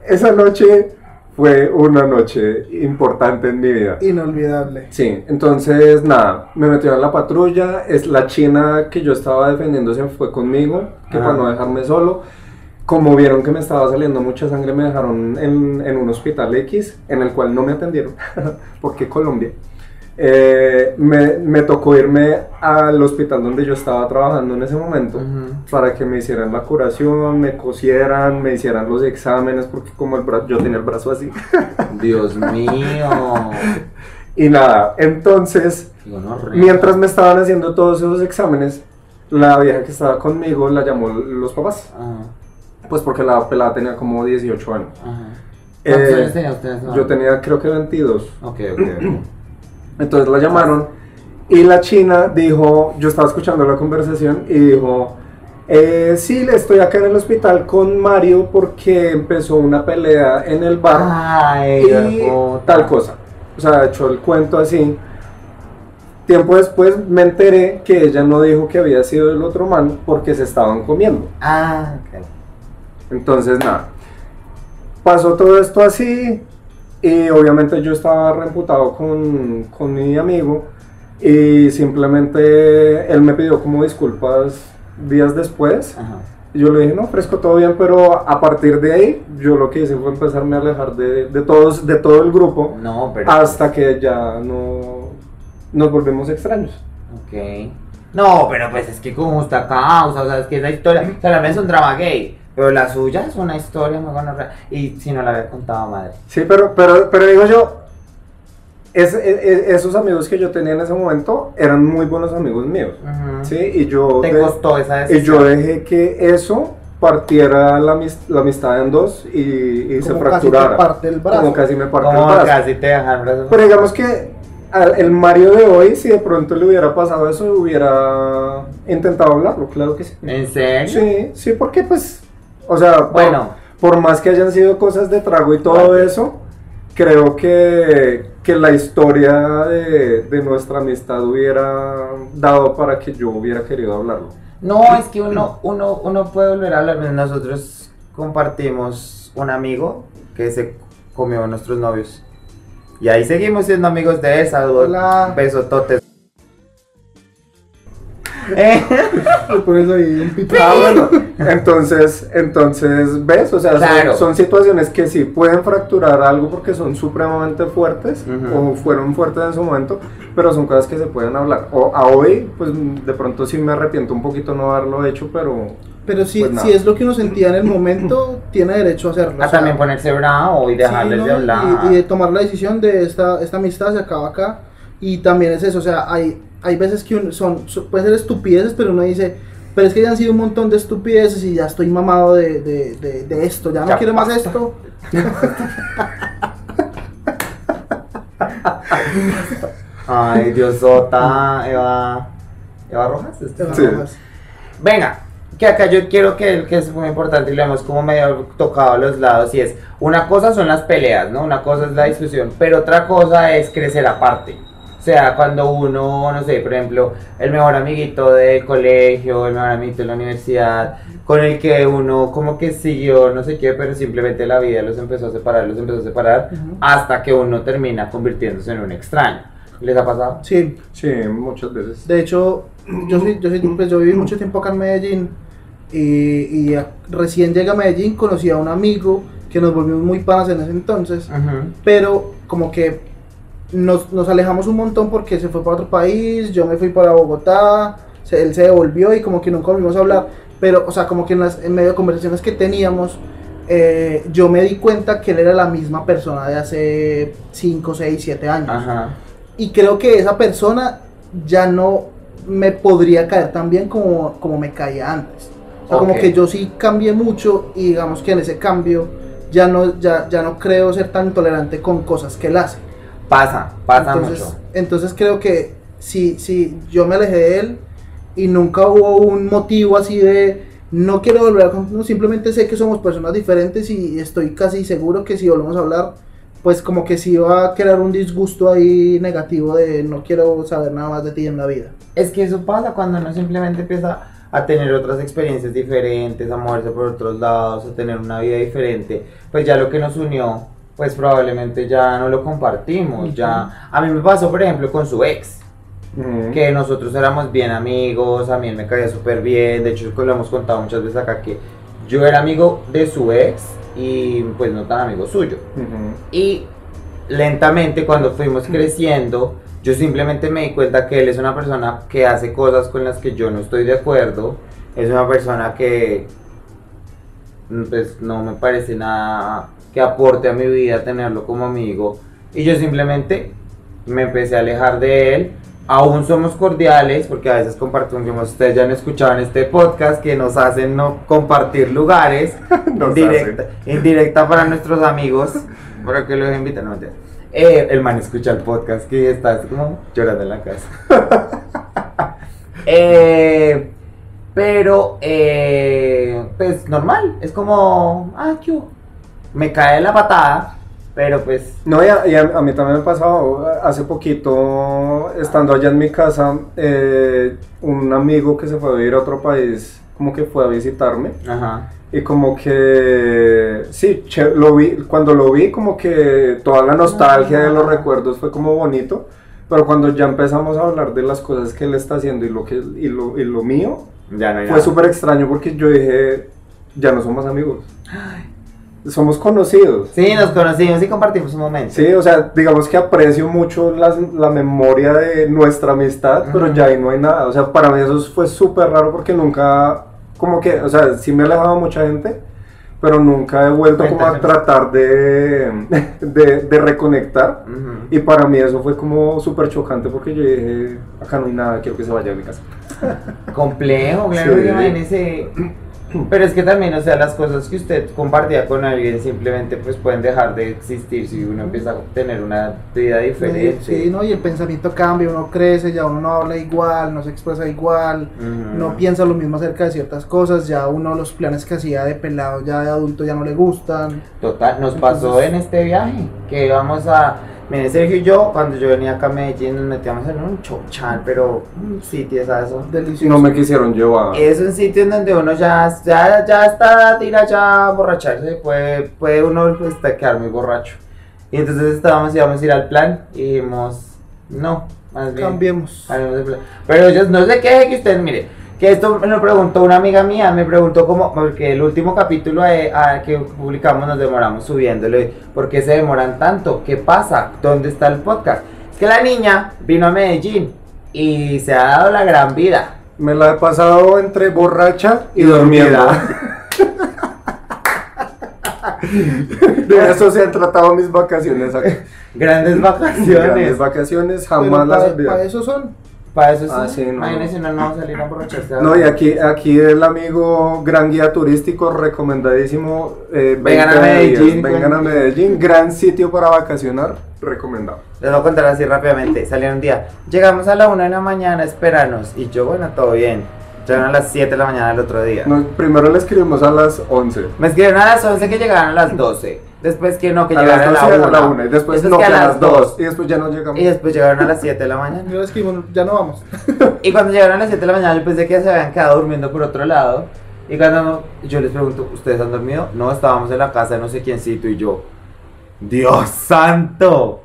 esa noche fue una noche importante en mi vida. Inolvidable. Sí, entonces nada, me metieron en la patrulla, es la china que yo estaba defendiendo se fue conmigo, que Ah. para no dejarme solo. Como vieron que me estaba saliendo mucha sangre, me dejaron en, en un hospital X, en el cual no me atendieron, porque Colombia. Eh, me, me tocó irme al hospital donde yo estaba trabajando en ese momento para que me hicieran la curación, me cosieran, me hicieran los exámenes, porque como el bra- yo tenía el brazo así. Dios mío. Y nada, entonces. Mientras me estaban haciendo todos esos exámenes, la vieja que estaba conmigo la llamó los papás. Ajá. Pues porque la pelada tenía como 18 años. Ajá. ¿Cuántos Eh, años tenía usted Yo tenía creo que 22. Ok, ok, ok. Entonces la llamaron y la china dijo, yo estaba escuchando la conversación y dijo, eh, sí, estoy acá en el hospital con Mario porque empezó una pelea en el bar Ay, y tal cosa. O sea, echó el cuento así. Tiempo después me enteré que ella no dijo que había sido el otro man porque se estaban comiendo. Ah, ok. Entonces, nada. Pasó todo esto así y obviamente yo estaba reemputado con, con mi amigo y simplemente él me pidió como disculpas días después. Ajá. Yo le dije, no, fresco, todo bien, pero a partir de ahí yo lo que hice fue empezarme a alejar de, de todos, de todo el grupo No, pero. hasta que ya no nos volvimos extraños. Ok. No, pero pues es que como esta causa, o sea, es que esa historia, o sea, es un drama gay, pero la suya es una historia muy buena. Y si no la había contado madre. Sí, pero, pero, pero digo yo, es- es- es- esos amigos que yo tenía en ese momento eran muy buenos amigos míos. Sí, y yo, Te de- costó esa y decisión. yo dejé que eso partiera la, la amistad en dos y, y se Como casi te fracturara. parte el brazo. Como casi me partió el brazo. casi te dejan brazo. Pero digamos que al- el Mario de hoy, si de pronto le hubiera pasado eso, hubiera intentado hablarlo, claro que sí. ¿En serio? Sí, sí, porque pues, o sea, Bueno. por, más que hayan sido cosas de trago y todo eso, creo que, que la historia de, de nuestra amistad hubiera dado para que yo hubiera querido hablarlo. No, es que uno, uno, uno puede volver a hablar. Nosotros compartimos un amigo que se comió a nuestros novios. Y ahí seguimos siendo amigos de. Saludos. Hola. Besototes. Eh, pones ahí un pito. Ah, bueno, entonces, entonces, ¿ves? O sea, son- Claro. son, situaciones que sí pueden fracturar algo porque son supremamente fuertes Ujú. o fueron fuertes en su momento, pero son cosas que se pueden hablar. O a hoy, pues de pronto sí me arrepiento un poquito no haberlo hecho, pero Pero si, Pues si es lo que uno sentía en el momento, tiene derecho a hacerlo. a o sea, también ponerse bravo y dejarles sí, de ¿no? hablar. Y, y de tomar la decisión de esta, esta amistad se acaba acá. Y también es eso, o sea, hay, hay veces que son, pueden ser estupideces, pero uno dice, pero es que ya han sido un montón de estupideces y ya estoy mamado de, de, de, de esto, ya no Ya quiero más esto. Ay, Diosota, Eva. Eva Rojas. este. Te Sí. bajas. Venga, que acá yo quiero que, que es muy importante y lo hemos como medio tocado a los lados y es, una cosa son las peleas, ¿no? Una cosa es la discusión, pero otra cosa es crecer aparte, sea, cuando uno, no sé, por ejemplo, el mejor amiguito del colegio, el mejor amiguito de la universidad, con el que uno como que siguió, no sé qué, pero simplemente la vida los empezó a separar, los empezó a separar, hasta que uno termina convirtiéndose en un extraño. ¿Les ha pasado? Sí, Sí, muchas veces. de hecho, yo, soy, yo, soy- pues yo viví mucho tiempo acá en Medellín y, y a- recién llegué a Medellín, conocí a un amigo que nos volvimos muy panas en ese entonces, Ujú. pero como que nos, nos alejamos un montón porque se fue para otro país, yo me fui para Bogotá, se- él se devolvió y como que nunca volvimos a hablar, pero o sea, como que en, las, en medio de conversaciones que teníamos, eh, yo me di cuenta que él era la misma persona de hace 5, 6, 7 años. Ajá. Y creo que esa persona ya no me podría caer tan bien como, como me caía antes. O sea, como Ok. que yo sí cambié mucho y digamos que en ese cambio ya no, ya, ya no creo ser tan tolerante con cosas que él hace. Pasa, pasa entonces, mucho. entonces creo que si, si yo me alejé de él y nunca hubo un motivo así de no quiero volver a no, simplemente sé que somos personas diferentes y estoy casi seguro que si volvemos a hablar pues como que sí va a crear un disgusto ahí negativo de no quiero saber nada más de ti en la vida. Es que eso pasa cuando uno simplemente empieza a tener otras experiencias diferentes, a moverse por otros lados, a tener una vida diferente. Pues ya lo que nos unió, pues probablemente ya no lo compartimos. Ya a mí me pasó, por ejemplo, con su ex, que nosotros éramos bien amigos, a mí él me caía súper bien. De hecho, lo hemos contado muchas veces acá que yo era amigo de su ex y pues no tan amigo suyo. Y lentamente cuando fuimos creciendo, yo simplemente me di cuenta que él es una persona que hace cosas con las que yo no estoy de acuerdo. Es una persona que mm, pues no me parece nada que aporte a mi vida tenerlo como amigo. Y yo simplemente me empecé a alejar de él. Aún somos cordiales porque a veces compartimos, ustedes ya han escuchado en este podcast, que nos hacen no compartir lugares. Nos Indirecta, indirecta para nuestros amigos, para que los inviten. No. Eh, el man escucha el podcast que está como llorando en la casa. Eh, pero, eh, pues normal, es como, ah, ¿qué hubo? Me cae la patada, pero pues, No, y a, y a- a mí también me pasó hace poquito, estando allá en mi casa, eh, un amigo que se fue a vivir a otro país, como que fue a visitarme. ajá. Y como que, sí, lo vi, cuando lo vi, como que toda la nostalgia de los Ah. recuerdos fue como bonito. Pero cuando ya empezamos a hablar de las cosas que él está haciendo y lo, que, y lo, y lo mío, Ya no fue súper extraño porque yo dije, ya no somos amigos. Somos conocidos. Sí, nos conocimos y compartimos un momento. Sí, o sea, digamos que aprecio mucho las- la memoria de nuestra amistad, pero ya ahí no hay nada. O sea, para mí eso fue súper raro porque nunca, como que, o sea, sí me de mucha gente, pero nunca he vuelto como a tratar de, de, de reconectar. Y para mí eso fue como súper chocante porque yo dije, acá no hay nada, quiero que se vaya de mi casa. Complejo, claro, Sí. imagínese. Pero es que también, o sea, las cosas que usted compartía con alguien simplemente pues pueden dejar de existir si uno empieza a tener una vida diferente. Sí, ¿no? Y el pensamiento cambia, uno crece, ya uno no habla igual, no se expresa igual, no piensa lo mismo acerca de ciertas cosas, ya uno los planes que hacía de pelado ya de adulto ya no le gustan. Total, nos pasó en este viaje que íbamos a. Mire, Sergio y yo, cuando yo venía acá a Medellín, nos metíamos en un chochal, pero un sitio, ¿sabes? eso? Delicioso. No me quisieron llevar. Es un sitio en donde uno ya, ya, ya está, tira ya a borracharse, puede, puede uno pues, quedar muy borracho. Y entonces estábamos, íbamos a ir al plan y dijimos, no, más bien. Cambiemos. Pero ellos no se queje que usted, mire, que esto me lo preguntó una amiga mía, me preguntó cómo, porque el último capítulo eh, ah, que publicamos nos demoramos subiéndolo, ¿por qué se demoran tanto? ¿Qué pasa? ¿Dónde está el podcast? Es que la niña vino a Medellín y se ha dado la gran vida. Me la he pasado entre borracha y durmiendo. De eso se han tratado mis vacaciones aquí. Grandes Grandes vacaciones. vacaciones, Pero jamás las para, olvidaré. eso son. Para eso sí. Ah, sí, no. Imagínense, no, no salir a emborracharse. No, y aquí, aquí el amigo gran guía turístico recomendadísimo. eh, Vengan a 20 días, Medellín, vengan a Medellín, gran sitio para vacacionar, recomendado. Les voy a contar así rápidamente. Salieron un día. Llegamos a la 1 de la mañana, espéranos. Y yo, bueno, todo bien. Llegaron a las 7 de la mañana del otro día. No, primero le escribimos a las 11. Me escribieron a las 11 que llegaron a las 12. Después que no, que a llegaron las a 12 la a 1. la 1 y después no, que a las 2 y después ya no llegamos. Y después llegaron a las 7 de la mañana. Yo les escribo, ya no vamos. Y cuando llegaron a las 7 de la mañana, yo pensé que se habían quedado durmiendo por otro lado. Y cuando yo les pregunto, ¿ustedes han dormido? No, estábamos en la casa de no sé quiéncito y yo. ¡Dios santo!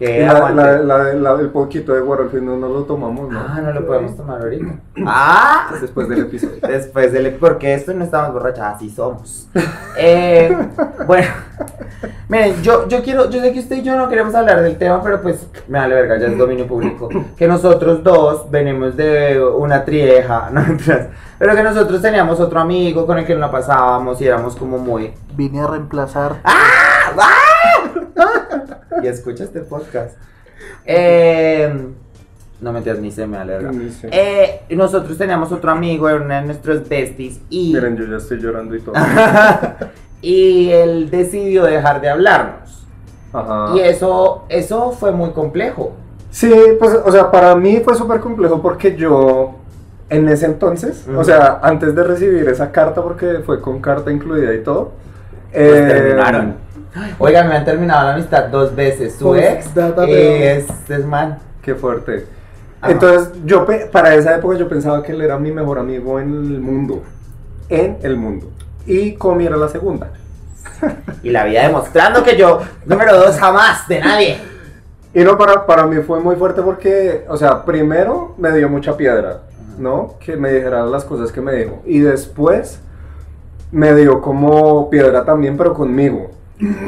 Y Que la- la- la- la- el poquito de guaro al fin no, no lo tomamos, ¿no? Ah, no lo podemos tomar ahorita. ¡Ah! Después del episodio. Después del... Porque esto no estamos borrachas, así somos. Eh, bueno, miren, yo, yo quiero, yo sé que usted y yo no queremos hablar del tema, pero pues me vale verga, ya es dominio público. Que nosotros dos venimos de una trieja, no pero que nosotros teníamos otro amigo con el que nos la pasábamos y éramos como muy... Vine a reemplazar. Y escucha este podcast. Eh, no me ni se me sé. Eh, nosotros teníamos otro amigo, era uno de nuestros besties, y... Miren, yo ya estoy llorando y todo. y él decidió dejar de hablarnos. Ajá. Y eso, eso fue muy complejo. Sí, pues, o sea, para mí fue súper complejo porque yo, en ese entonces, o sea, antes de recibir esa carta, porque fue con carta incluida y todo, Pues eh, terminaron. Oigan, me han terminado la amistad dos veces. Su Pues, ex y pero- este man. Qué fuerte. Ajá. Entonces, yo para esa época yo pensaba que él era mi mejor amigo en el mundo. En el mundo. Y Comi era la segunda. Y la vida demostrando que yo, número dos, jamás de nadie. Y no, para, para mí fue muy fuerte porque, o sea, primero me dio mucha piedra, ¿no? Que me dijera las cosas que me dijo. Y después me dio como piedra también, pero conmigo.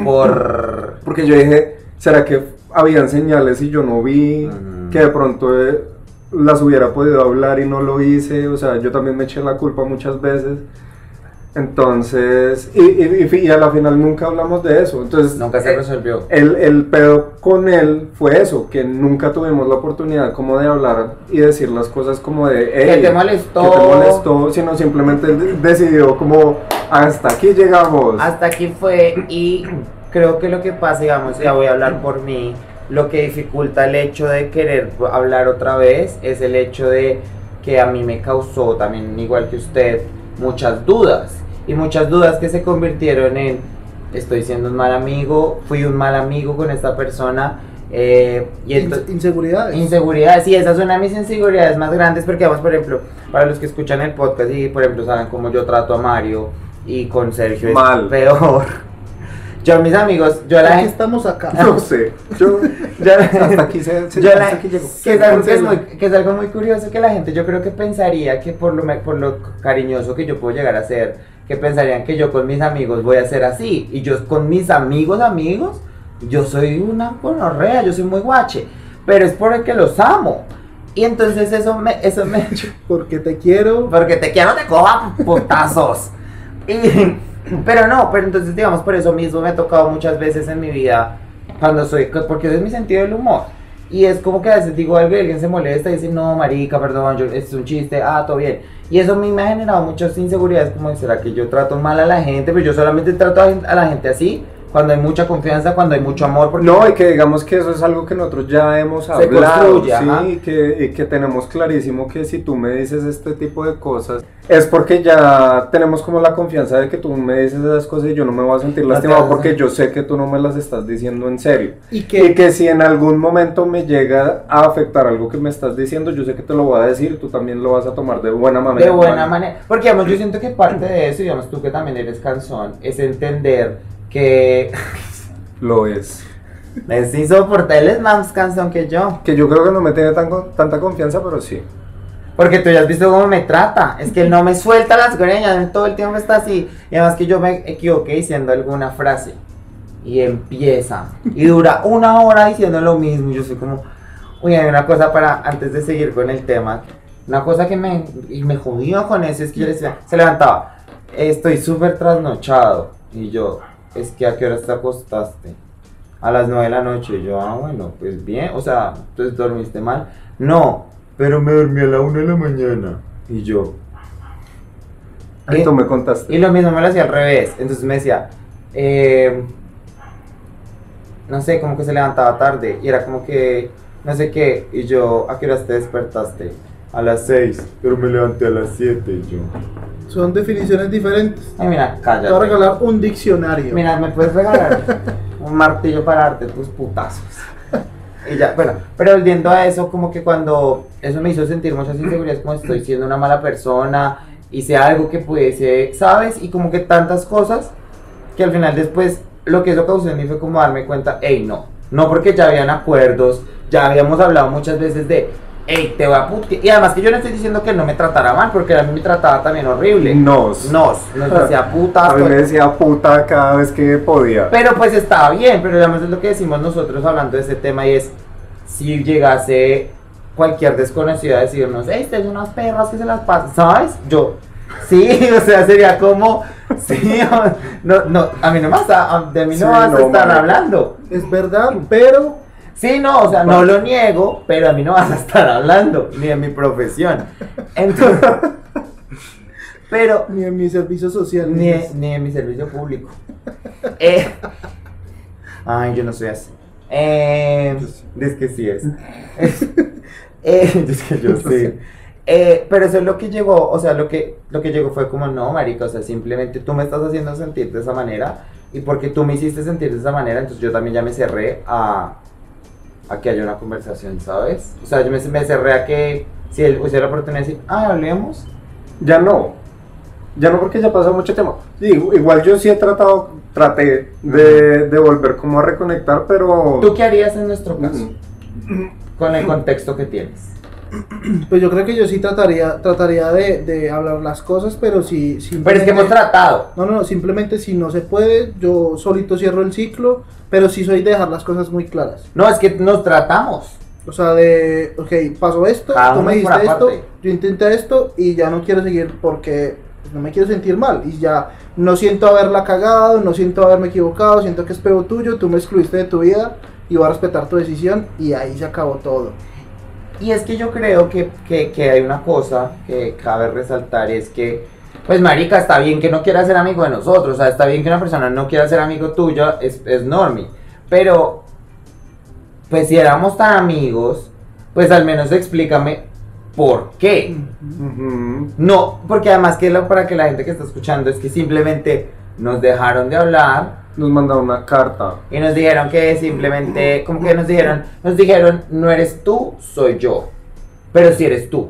Por. Porque yo dije, ¿será que habían señales y yo no vi? Que de pronto eh, las hubiera podido hablar y no lo hice. O sea, yo también me eché la culpa muchas veces. Entonces, y, y, a la final nunca hablamos de eso. Entonces, Nunca se eh, resolvió. el, el pedo con él fue eso, que nunca tuvimos la oportunidad como de hablar y decir las cosas como de, Que "Ey, te molestó. que te molestó, sino simplemente de- decidió como, hasta aquí llegamos. Hasta aquí fue y creo que lo que pasa, digamos, ya voy a hablar por mí, lo que dificulta el hecho de querer hablar otra vez es el hecho de que a mí me causó también, igual que usted, muchas dudas. Y muchas dudas que se convirtieron en, estoy siendo un mal amigo, fui un mal amigo con esta persona. eh, y ento- Inse- Inseguridades. Inseguridades, sí, esa es una de mis inseguridades más grandes porque vamos, por ejemplo, para los que escuchan el podcast y por ejemplo saben cómo yo trato a Mario y con Sergio es Mal. peor. Yo mis amigos, yo a la ¿Por qué gente... estamos acá? No sé, yo yo- hasta aquí se, se- yo hasta la- aquí llego. que, es algo que, es muy, que es algo muy curioso que la gente yo creo que pensaría que por lo, por lo cariñoso que yo puedo llegar a ser, que pensarían que yo con mis amigos voy a ser así. Y yo con mis amigos, amigos, yo soy una gonorrea, yo soy muy guache. Pero es porque los amo. Y entonces eso me, eso me, Porque te quiero. porque te quiero, te coja putazos. Pero no, pero entonces digamos por eso mismo me ha tocado muchas veces en mi vida cuando soy, porque ese es mi sentido del humor. Y es como que a veces digo algo y alguien se molesta y dice, no, marica, perdón, yo, es un chiste, ah, todo bien. Y eso a mí me ha generado muchas inseguridades, como será que yo trato mal a la gente, pero yo solamente trato a la gente así, cuando hay mucha confianza, cuando hay mucho amor. Porque No, y que digamos que eso es algo que nosotros ya hemos hablado, sí, y que, y que tenemos clarísimo que si tú me dices este tipo de cosas, es porque ya tenemos como la confianza de que tú me dices esas cosas y yo no me voy a sentir lastimado porque yo sé que tú no me las estás diciendo en serio. Y Y que que si en algún momento me llega a afectar algo que me estás diciendo, yo sé que te lo voy a decir y tú también lo vas a tomar de buena manera. De buena manera. Porque digamos, yo siento que parte de eso, digamos, tú que también eres canzón, es entender que Lo es. es insoportable, es más canzón que yo. Que yo creo que no me tiene tan tanta confianza, pero sí. Porque tú ya has visto cómo me trata. Es que él no me suelta las greñas, todo el tiempo está así. Y además que yo me equivoqué diciendo alguna frase. Y empieza. Y dura una hora diciendo lo mismo. Y yo soy como, uy, hay una cosa para, antes de seguir con el tema. Una cosa que me, y me jodió con eso es que yo le decía, se levantaba. Estoy súper trasnochado. Y yo, es que a qué hora te acostaste. A las 9 de la noche. Y yo, ah, bueno, pues bien. O sea, entonces dormiste mal. No, pero me dormí a la 1 de la mañana. Y yo. Tú me contaste. Y lo mismo me lo hacía al revés. Entonces me decía, eh, no sé, como que se levantaba tarde. Y era como que, no sé qué. Y yo, ¿a qué hora te despertaste? A las 6, pero me levanté a las 7 yo. Son definiciones diferentes. Ay, mira, Te voy a cállate. regalar un diccionario. Mira, ¿me puedes regalar un martillo para darte tus putazos? Y ya, bueno, pero volviendo a eso, como que cuando eso me hizo sentir muchas inseguridades, como estoy siendo una mala persona, hice algo que pudiese, ¿sabes? Y como que tantas cosas que al final después lo que eso causó en mí fue como darme cuenta, hey, no, no porque ya habían acuerdos, ya habíamos hablado muchas veces de, hey, te voy a put... Y además que yo no estoy diciendo que no me tratara mal, porque a mí me trataba también horrible. Nos. Nos, nos decía putas. A mí me decía puta cada vez que podía. Pero pues estaba bien, pero además es lo que decimos nosotros hablando de ese tema y es si llegase cualquier desconocido a decirnos, hey, ustedes son unas perras que se las pasan, ¿sabes? Yo, sí, o sea, sería como, sí, no, no, a mí no más, a- de mí no Sí, vas a estar hablando. Es verdad, pero Sí, no, o sea, no lo niego, pero a mí no vas a estar hablando, ni en mi profesión. Entonces, pero ni en mi servicio social. Ni, ni en mi servicio público. Eh, ay, yo no soy así. Eh, es que sí es. Eh, es que yo sí. Eh, pero eso es lo que llegó, o sea, lo que, lo que llegó fue como, no, marica, o sea, simplemente tú me estás haciendo sentir de esa manera y porque tú me hiciste sentir de esa manera, entonces yo también ya me cerré a, a que haya una conversación, ¿sabes? O sea, yo me, me cerré a que si él hubiera la oportunidad de decir, ah, hablemos, Ya no. Ya no porque ya pasó mucho tema. Sí, igual yo sí he tratado, traté de, de volver como a reconectar, pero... ¿tú qué harías en nuestro caso? Con el contexto que tienes. Pues yo creo que yo sí trataría, trataría de, de hablar las cosas, pero si Pero es que hemos tratado. No, no, no, simplemente si no se puede, yo solito cierro el ciclo, pero sí soy de dejar las cosas muy claras. No, es que nos tratamos. O sea, de, ok, pasó esto, Cada tú me dijiste esto, yo intenté esto y ya no quiero seguir porque no me quiero sentir mal y ya no siento haberla cagado, no siento haberme equivocado, siento que es peo tuyo, tú me excluiste de tu vida y voy a respetar tu decisión y ahí se acabó todo. Y es que yo creo que, que, que hay una cosa que cabe resaltar, es que, pues marica, está bien que no quiera ser amigo de nosotros, o sea, está bien que una persona no quiera ser amigo tuyo, es, es normi. Pero, pues si éramos tan amigos, pues al menos explícame por qué. No, porque además que lo, para que la gente que está escuchando es que simplemente nos dejaron de hablar Nos mandaron una carta. y nos dijeron que simplemente, como que nos dijeron, nos dijeron, no eres tú, soy yo, pero si eres tú.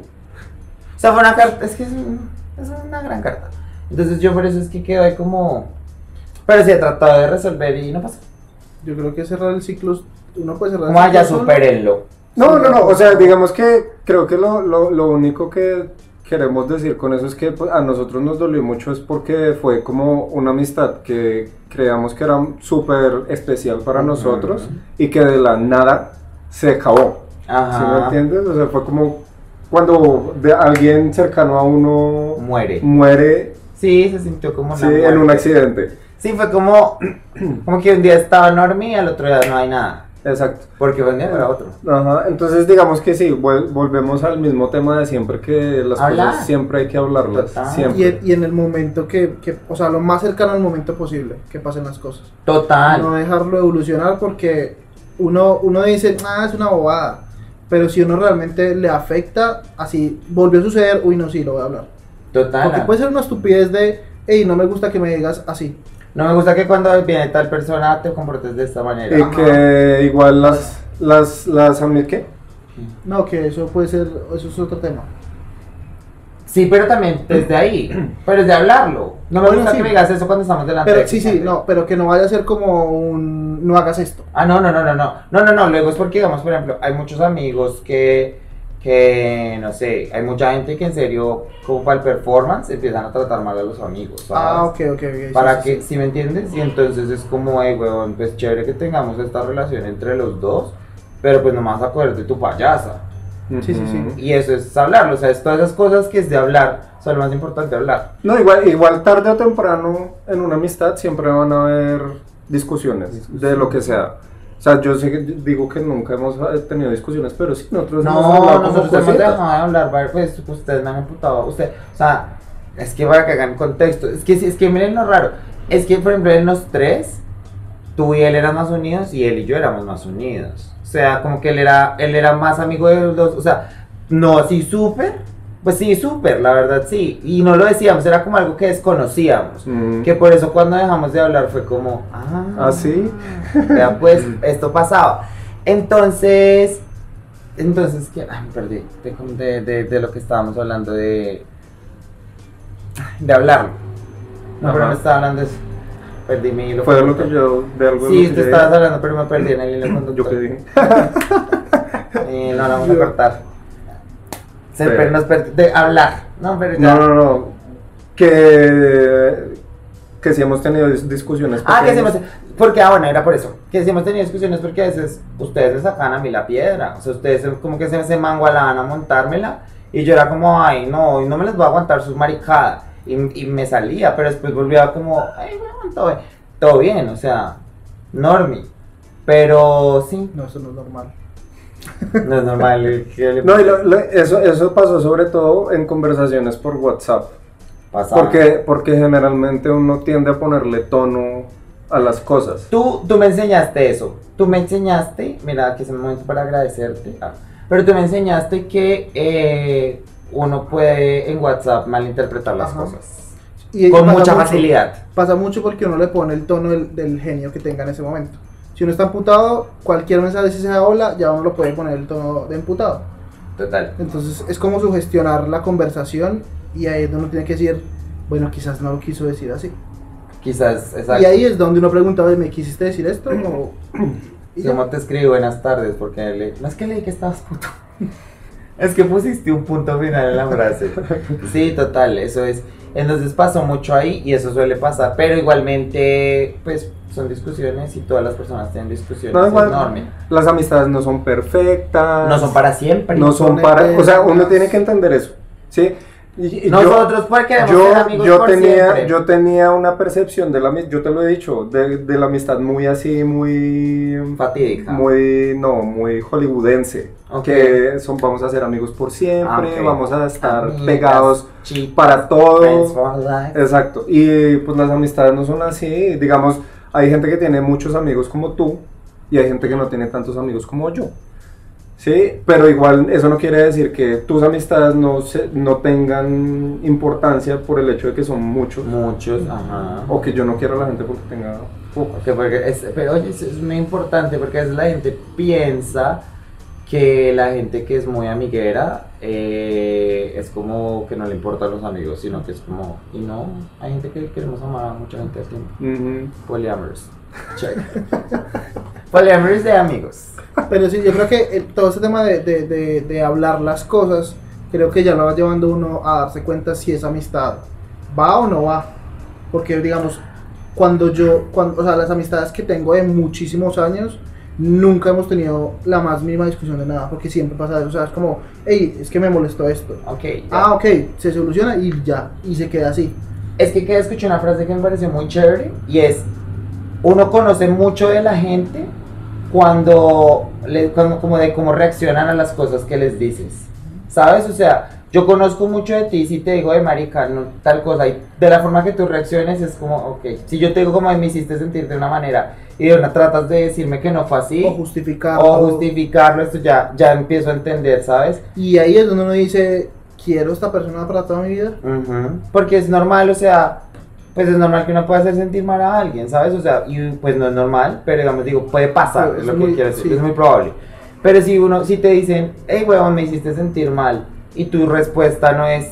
O sea, fue una carta, es que es, un- es una gran carta. Entonces yo por eso es que quedo ahí como, pero sí he tratado de resolver y no pasa. Yo creo que cerrar el ciclo, uno puede cerrar ciclo solo. supérenlo. No, no, no, o sea, digamos que creo que lo, lo, lo único que queremos decir con eso es que pues, a nosotros nos dolió mucho es porque fue como una amistad que creíamos que era súper especial para nosotros y que de la nada se acabó. ¿Sí me Ajá. entiendes? O sea, fue como cuando de alguien cercano a uno Muere. muere Sí, se sintió como una sí, en un accidente. Sí, fue como, como que un día estaba Normi y al otro día no hay nada. Exacto. Porque día era otro. Ajá, entonces digamos que sí, vol- volvemos al mismo tema de siempre, que las Hablar. cosas siempre hay que hablarlas, Total. siempre. Y en, y en el momento que, que, o sea, lo más cercano al momento posible que pasen las cosas. Total. No dejarlo evolucionar porque uno, uno dice, ah, es una bobada. Pero si uno realmente le afecta, así volvió a suceder, uy, no, sí, lo voy a hablar. Total. Porque puede ser una estupidez de, hey, no me gusta que me digas así. No me gusta que cuando viene tal persona te comportes de esta manera. Y Ajá. que igual las, las, las, ami- ¿qué? No, que eso puede ser, eso es otro tema. Sí, pero también desde ahí. Pero desde hablarlo. No me Bueno, gusta sí. que me digas eso cuando estamos delante Pero de sí, sí, no, pero que no vaya a ser como un, no hagas esto. Ah, no, no, no, no, no. No, no, no. Luego es porque, digamos, por ejemplo, hay muchos amigos que, que, no sé, hay mucha gente que en serio, como para el performance, empiezan a tratar mal a los amigos. ¿sabes? Ah, ok, ok, ok. sí, Para sí, que, sí. si me entiendes? Y entonces es como, hey, weón, pues chévere que tengamos esta relación entre los dos, pero pues no me vas a coger de tu payasa. Sí, sí, sí. Y eso es hablarlo, o sea, es todas esas cosas que es de hablar, o sea, lo más importante hablar. No, igual, igual tarde o temprano en una amistad siempre van a haber discusiones, de lo que sea. O sea, yo sé que digo que nunca hemos eh, tenido discusiones, pero sí, nosotros hemos No, hablado como nosotros hemos dejado de hablar, ¿vale? pues ustedes me han imputado, usted, o sea, es que para que hagan contexto, es que, es que miren lo raro, es que por ejemplo en los tres, tú y él eran más unidos y él y yo éramos más unidos. O sea, como que él era, él era más amigo de los dos, o sea, No, sí, súper. Pues sí, súper, la verdad sí. Y no lo decíamos, era como algo que desconocíamos. Mm. Que por eso cuando dejamos de hablar fue como, ah, ¿Ah, sí? vea, pues esto pasaba. Entonces, entonces, ¿qué? Ay, me perdí de, de, lo que estábamos hablando de, de hablarlo. No, pero no estaba hablando de eso. Perdí mi hilo. Fue lo que yo, de algo Sí, tú estabas hablando, pero me perdí en el hilo conductor. Yo que dije. Eh, no, la vamos a cortar. Se Sí. per- de hablar. No, pero ya. No, no, no. Que, que sí hemos tenido dis- discusiones. Ah, que pequeñas. hemos, porque, ah, bueno, era por eso. Que sí hemos tenido discusiones porque a veces ustedes me sacan a mí la piedra. O sea, ustedes como que se, se mangualaban a montármela. Y yo era como, ay, no, y no me les voy a aguantar sus maricadas. Y, y me salía, pero después volvía como, ay, bueno, todo bien. Todo bien, o sea, normi. Pero sí, No, eso no es normal. No es normal. le- No, y lo- lo- eso, eso pasó sobre todo en conversaciones por WhatsApp. pasaba. Porque, porque generalmente uno tiende a ponerle tono a las cosas. Tú, tú me enseñaste eso. Tú me enseñaste, mira, que es un momento para agradecerte. ah, pero tú me enseñaste que eh, uno puede en WhatsApp malinterpretar las Ajá. cosas. Y Con mucha mucho. facilidad. Pasa mucho porque uno le pone el tono del, del genio que tenga en ese momento. Si uno está emputado, cualquier mensaje si sea hola, ya uno lo puede poner el tono de emputado. Total. Entonces es como sugestionar la conversación y ahí es donde uno tiene que decir, bueno, quizás no lo quiso decir así. Quizás, exacto. Y ahí es donde uno pregunta, "Oye, ¿me quisiste decir esto? O- y. ¿Cómo te escribí buenas tardes? Porque le... no es que leí que estabas puto. es que pusiste un punto final en la frase. Sí, total, eso es. Entonces pasó mucho ahí y eso suele pasar. Pero igualmente, pues son discusiones y todas las personas tienen discusiones. No, igual, enorme. las amistades no son perfectas. No son para siempre. No son para. O sea, uno tiene que entender eso. ¿Sí? Y- y Nosotros porque yo, ser amigos yo por tenía, siempre. yo tenía una percepción de la amistad, yo te lo he dicho, de, de la amistad muy así, muy. Fatídica. Muy, no, muy hollywoodense. Ok. Que son, vamos a ser amigos por siempre, Ah, ok. vamos a estar Amigas, pegados chicas, para todo. Exacto. Y pues las amistades no son así. Digamos, hay gente que tiene muchos amigos como tú y hay gente que no tiene tantos amigos como yo. Sí, pero igual eso no quiere decir que tus amistades no, se, no tengan importancia por el hecho de que son muchos Muchos, ajá. o que yo no quiero a la gente porque tenga pocos. Porque es- pero oye, eso es muy importante porque a veces la gente piensa que la gente que es muy amiguera eh, es como que no le importan los amigos, sino que es como, y no, hay gente que queremos amar a mucha gente al tiempo. Ujú. Polyamorous. Check. Polyamorous de amigos. Pero sí, yo creo que eh, todo ese tema de, de, de, de hablar las cosas, creo que ya lo va llevando uno a darse cuenta si esa amistad va o no va. Porque, digamos, cuando yo, cuando, o sea, las amistades que tengo de muchísimos años, nunca hemos tenido la más mínima discusión de nada, porque siempre pasa eso. O sea, es como, hey, es que me molestó esto. Ok. ya. Ah, ok, se soluciona y ya, y se queda así. Es que, escuché una frase que me pareció muy chévere y es, uno conoce mucho de la gente cuando, le, cuando- como de cómo reaccionan a las cosas que les dices. ¿Sabes? O sea, yo conozco mucho de ti si te digo de marica, no, tal cosa, y de la forma que tú reacciones es como, ok, si yo te digo como me hiciste sentir de una manera y de una tratas de decirme que no fue así, O justificar. o justificarlo, esto ya, ya empiezo a entender, ¿sabes? Y ahí es donde uno dice, quiero esta persona para toda mi vida. Ujú. Porque es normal, o sea, pues es normal que uno pueda hacer sentir mal a alguien, ¿sabes? O sea, y pues no es normal, pero digamos, digo, puede pasar, es es lo que muy- quiero decir, sí. es muy probable. Pero si uno, si te dicen, hey, huevón, me hiciste sentir mal, y tu respuesta no es,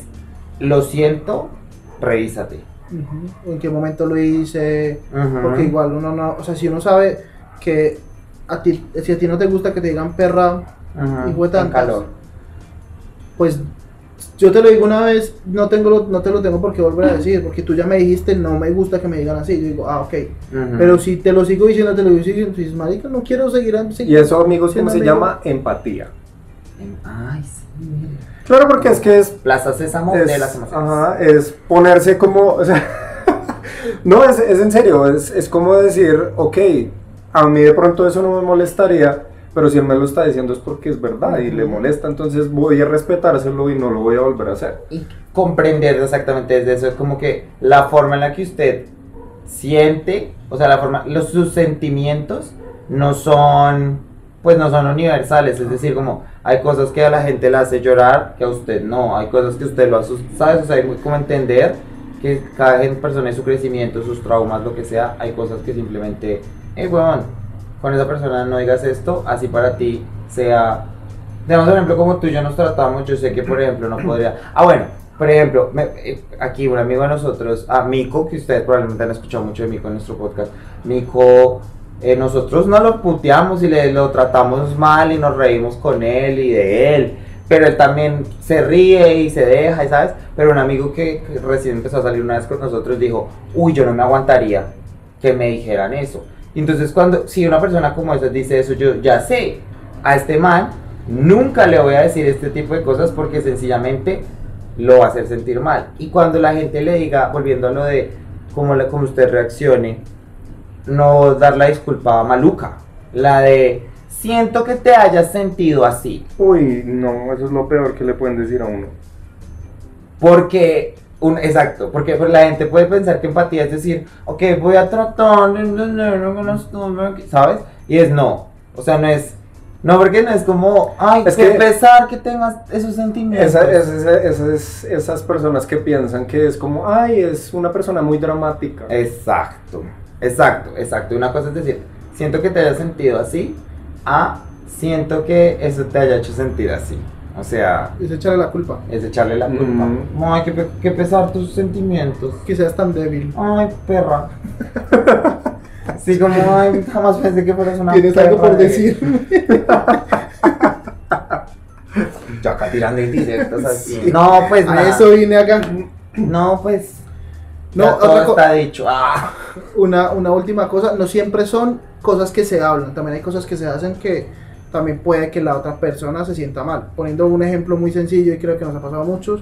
lo siento, revísate. En qué momento lo hice. Porque igual uno no, o sea, si uno sabe que a ti, si a ti no te gusta que te digan perra, y fue En tantas. calor. pues yo te lo digo una vez, no tengo lo- no te lo tengo por qué volver a decir, porque tú ya me dijiste, no me gusta que me digan así. Yo digo, ah, ok. Pero si te lo sigo diciendo, te lo digo diciendo, dices, marica, no quiero seguir así. Y eso, amigos, ¿cómo siendo se amigo". llama? Empatía. Ay, sí. Claro, porque es que es Plaza Sésamo es, de las emociones. ajá, es ponerse como, o sea, no, es, es en serio, es, es como decir, ok, a mí de pronto eso no me molestaría, pero si él me lo está diciendo es porque es verdad y le molesta, entonces voy a respetárselo y no lo voy a volver a hacer. y comprender exactamente desde eso es como que la forma en la que usted siente, o sea, la forma, los sus sentimientos no son pues no son universales, es decir, como hay cosas que a la gente le hace llorar que a usted no, hay cosas que usted lo asusta, ¿sabes? O sea, hay como entender que cada persona en su crecimiento, sus traumas, lo que sea, hay cosas que simplemente, hey, weón, con esa persona no digas esto, así para ti sea, digamos, por ejemplo, como tú y yo nos tratamos, yo sé que, por ejemplo, no podría, ah, bueno, por ejemplo, me- eh, aquí un amigo de nosotros, a Mico, que ustedes probablemente han escuchado mucho de Mico en nuestro podcast, Mico, eh, nosotros no lo puteamos y le, lo tratamos mal y nos reímos con él y de él, pero él también se ríe y se deja, ¿sabes? Pero un amigo que, recién empezó a salir una vez con nosotros dijo, uy, yo no me aguantaría que me dijeran eso. Entonces cuando, si una persona como esa dice eso, yo ya sé, a este man nunca le voy a decir este tipo de cosas porque sencillamente lo va a hacer sentir mal. Y cuando la gente le diga, volviendo a lo de cómo, le- cómo usted reaccione, no dar la disculpa maluca, la de siento que te hayas sentido así. Uy, no, eso es lo peor que le pueden decir a uno. Porque, un, exacto, porque pues, la gente puede pensar que empatía es decir, ok, voy a tratar de entender lo que nos tome aquí", ¿sabes? Y es no, o sea, no es, no, porque no es como, ay, Es qué que- pesar que tengas esos sentimientos. Esa- esa- esa- esas, esas personas que piensan que es como, ay, es una persona muy dramática. Exacto, exacto, exacto. Una cosa es decir, siento que te haya sentido así, a siento que eso te haya hecho sentir así. O sea, Es echarle la culpa. es echarle la culpa. Mm. Ay, qué, pe- qué pesar tus sentimientos. Que seas tan débil. Ay, perra. Sí, como, ay, jamás pensé que fueras una Tienes algo por de- decir. Yo acá tirando indirectos así. No, pues A nada. eso vine acá. No, pues. No, No, todo está dicho. Ah. Una, una última cosa, no siempre son cosas que se hablan, también hay cosas que se hacen que también puede que la otra persona se sienta mal. Poniendo un ejemplo muy sencillo y creo que nos ha pasado a muchos,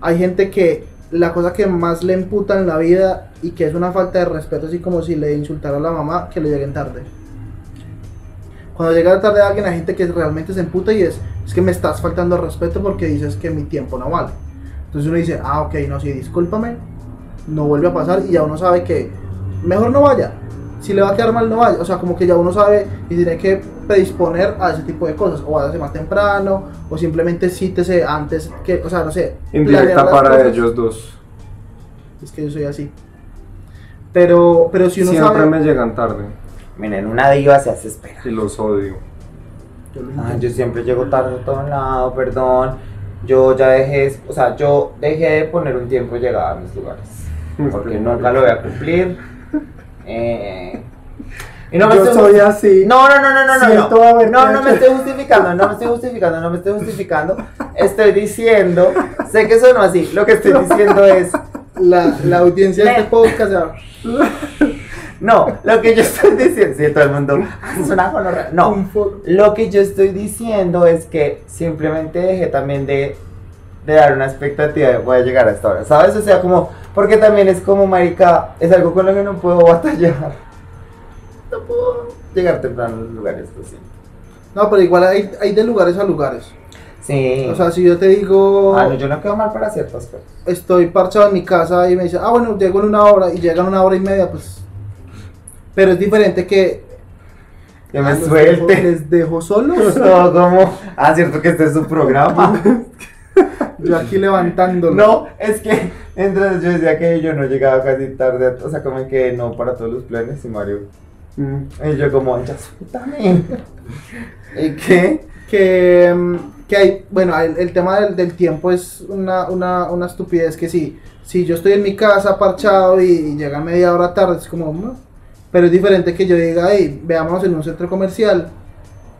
hay gente que la cosa que más le imputa en la vida y que es una falta de respeto, así como si le insultara a la mamá, que le lleguen tarde. Cuando llega tarde a alguien, hay gente que realmente se emputa y es, es que me estás faltando al respeto porque dices que mi tiempo no vale. Entonces uno dice, ah, ok, no, sí, discúlpame, no vuelve a pasar y ya uno sabe que mejor no vaya. Si le va a quedar mal, no vaya. O sea, como que ya uno sabe y tiene que predisponer a ese tipo de cosas. O váyase más temprano, o simplemente cítese antes que, o sea, no sé. Indirecta para cosas. ellos dos. Es que yo soy así. Pero, pero si uno Siempre sabe. me llegan tarde Miren, una diva se hace espera. y los odio. Yo lo Ay, intento. yo siempre llego tarde a todo lado, perdón. Yo ya dejé, o sea, yo dejé de poner un tiempo de llegada a mis lugares. Porque nunca lo voy a cumplir. Eh, y no me Yo soy así. No, no, no, no, no, no. No, no, no me estoy justificando, no me estoy justificando, no me estoy justificando. Estoy diciendo, sé que sonó así. Lo que estoy diciendo es, La, la audiencia de este podcast. no, lo que yo estoy diciendo, sí, todo el mundo, "Ah, es una gonorrea". No. Lo que yo estoy diciendo es que simplemente dejé también de, de dar una expectativa de voy a llegar a esta hora, ¿sabes? O sea, como, porque también es como, marica, es algo con lo que no puedo batallar. No puedo llegar temprano a los lugares, lo siento. No, pero igual hay, hay de lugares a lugares. Sí. O sea, si yo te digo. ah, no, yo no quedo mal para ciertas cosas. estoy parchado en mi casa y me dice, ah, bueno, llego en una hora y llegan una hora y media, pues. Pero es diferente que. Que ah, me dejo- suelte. Les dejo solos. No, como, ah, cierto que este es su programa. Yo aquí levantándolo. No, es que entonces yo decía que yo no llegaba casi tarde, o sea, como que no para todos los planes y Mario. Mm. Y yo como, ya suéltame. ¿Y qué? Que, mm, que hay, bueno, el, el tema del, del tiempo es una, una, una estupidez que sí. Si yo estoy en mi casa parchado y, y llega media hora tarde, es como, no. Pero es diferente que yo diga, hey, veámonos en un centro comercial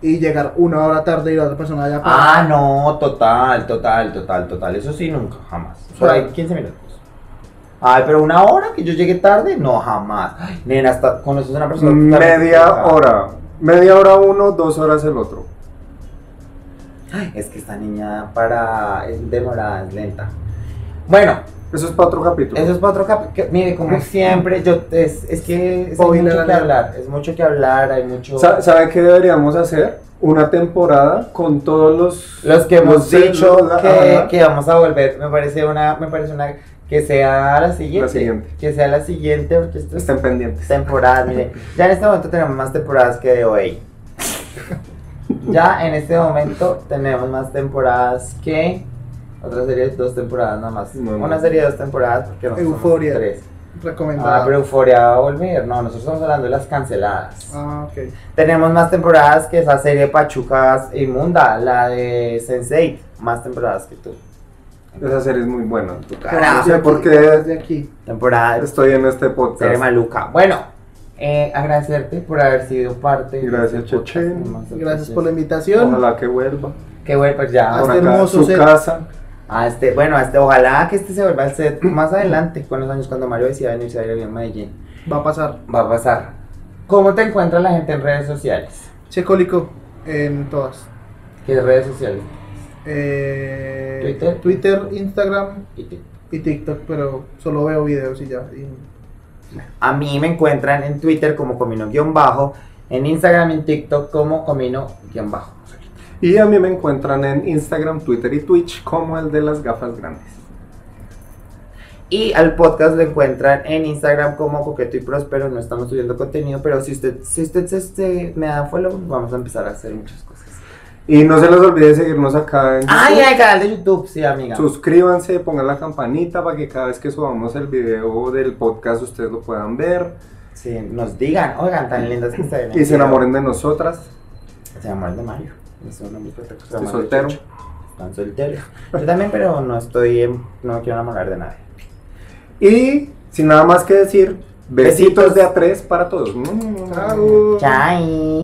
y llegar una hora tarde y la otra persona ya Ah, no, total, total, total, total. Eso sí, nunca, jamás. Por ahí 15 minutos. Ay, pero una hora que yo llegue tarde, no, jamás. Ay, nena, hasta conoces a una persona. Media hora. Media hora uno, dos horas el otro. Ay, es que esta niña para. es demorada, es lenta. Bueno, Eso es para otro capítulo. eso es para otro capítulo. Mire, como siempre, yo. Es, es que es hay mucho que hablar. Es mucho que hablar, hay mucho. Sa- ¿Sabe qué deberíamos hacer? Una temporada con todos los... Los que hemos los dicho que, que vamos a volver, me parece una, me parece una, que sea la siguiente, La siguiente. que sea la siguiente, porque esto es Estén pendientes. temporada, mire, ya en este momento tenemos más temporadas que de hoy. Ya en este momento tenemos más temporadas que otra serie de dos temporadas nada más. Una serie de dos temporadas porque no Euforia. tres. Recomendada. Ah, pero Euforia va a volver. No, nosotros estamos hablando de las canceladas. Ah, ok. Tenemos más temporadas que esa serie Pachucas Inmunda, la de Sense8. Más temporadas que tú. Esa serie es muy buena. Tu cara. No sé por qué De aquí. Temporada estoy en este serie podcast. maluca. Bueno, eh, agradecerte por haber sido parte. de Gracias, este Gracias por la invitación. Ojalá que vuelva. Qué bueno, pues ya. Hasta hermoso su set. casa. A este, bueno, a este, ojalá que este se vuelva al set más adelante, con los años cuando Mario decía venirse a vivir en Medellín. Va a pasar. Va a pasar. ¿Cómo te encuentra la gente en redes sociales? Checólico en todas. ¿Qué redes sociales? Eh, Twitter. Twitter, Instagram Y ti- y TikTok, pero solo veo videos y ya. y- A mí me encuentran en Twitter como comino-bajo, en Instagram y en TikTok como comino-bajo. Y a mí me encuentran en Instagram, Twitter y Twitch como el de las gafas grandes. Y al podcast lo encuentran en Instagram como Coqueto y Próspero. No estamos subiendo contenido, pero si usted, si usted se- se- me da follow, vamos a empezar a hacer muchas cosas. Y no se les olvide seguirnos acá en ¡Ay, YouTube. el canal de YouTube! Sí, amiga. Suscríbanse, pongan la campanita para que cada vez que subamos el video del podcast ustedes lo puedan ver Sí, nos digan, oigan, tan lindas que se ven. en y se enamoren de nosotras. Se enamoran de Mario. Estoy soltero. Están solteros. Yo también, pero no estoy, no me quiero enamorar de nadie. Y sin nada más que decir, besitos, Besitos. de a tres para todos. Chao. Chai.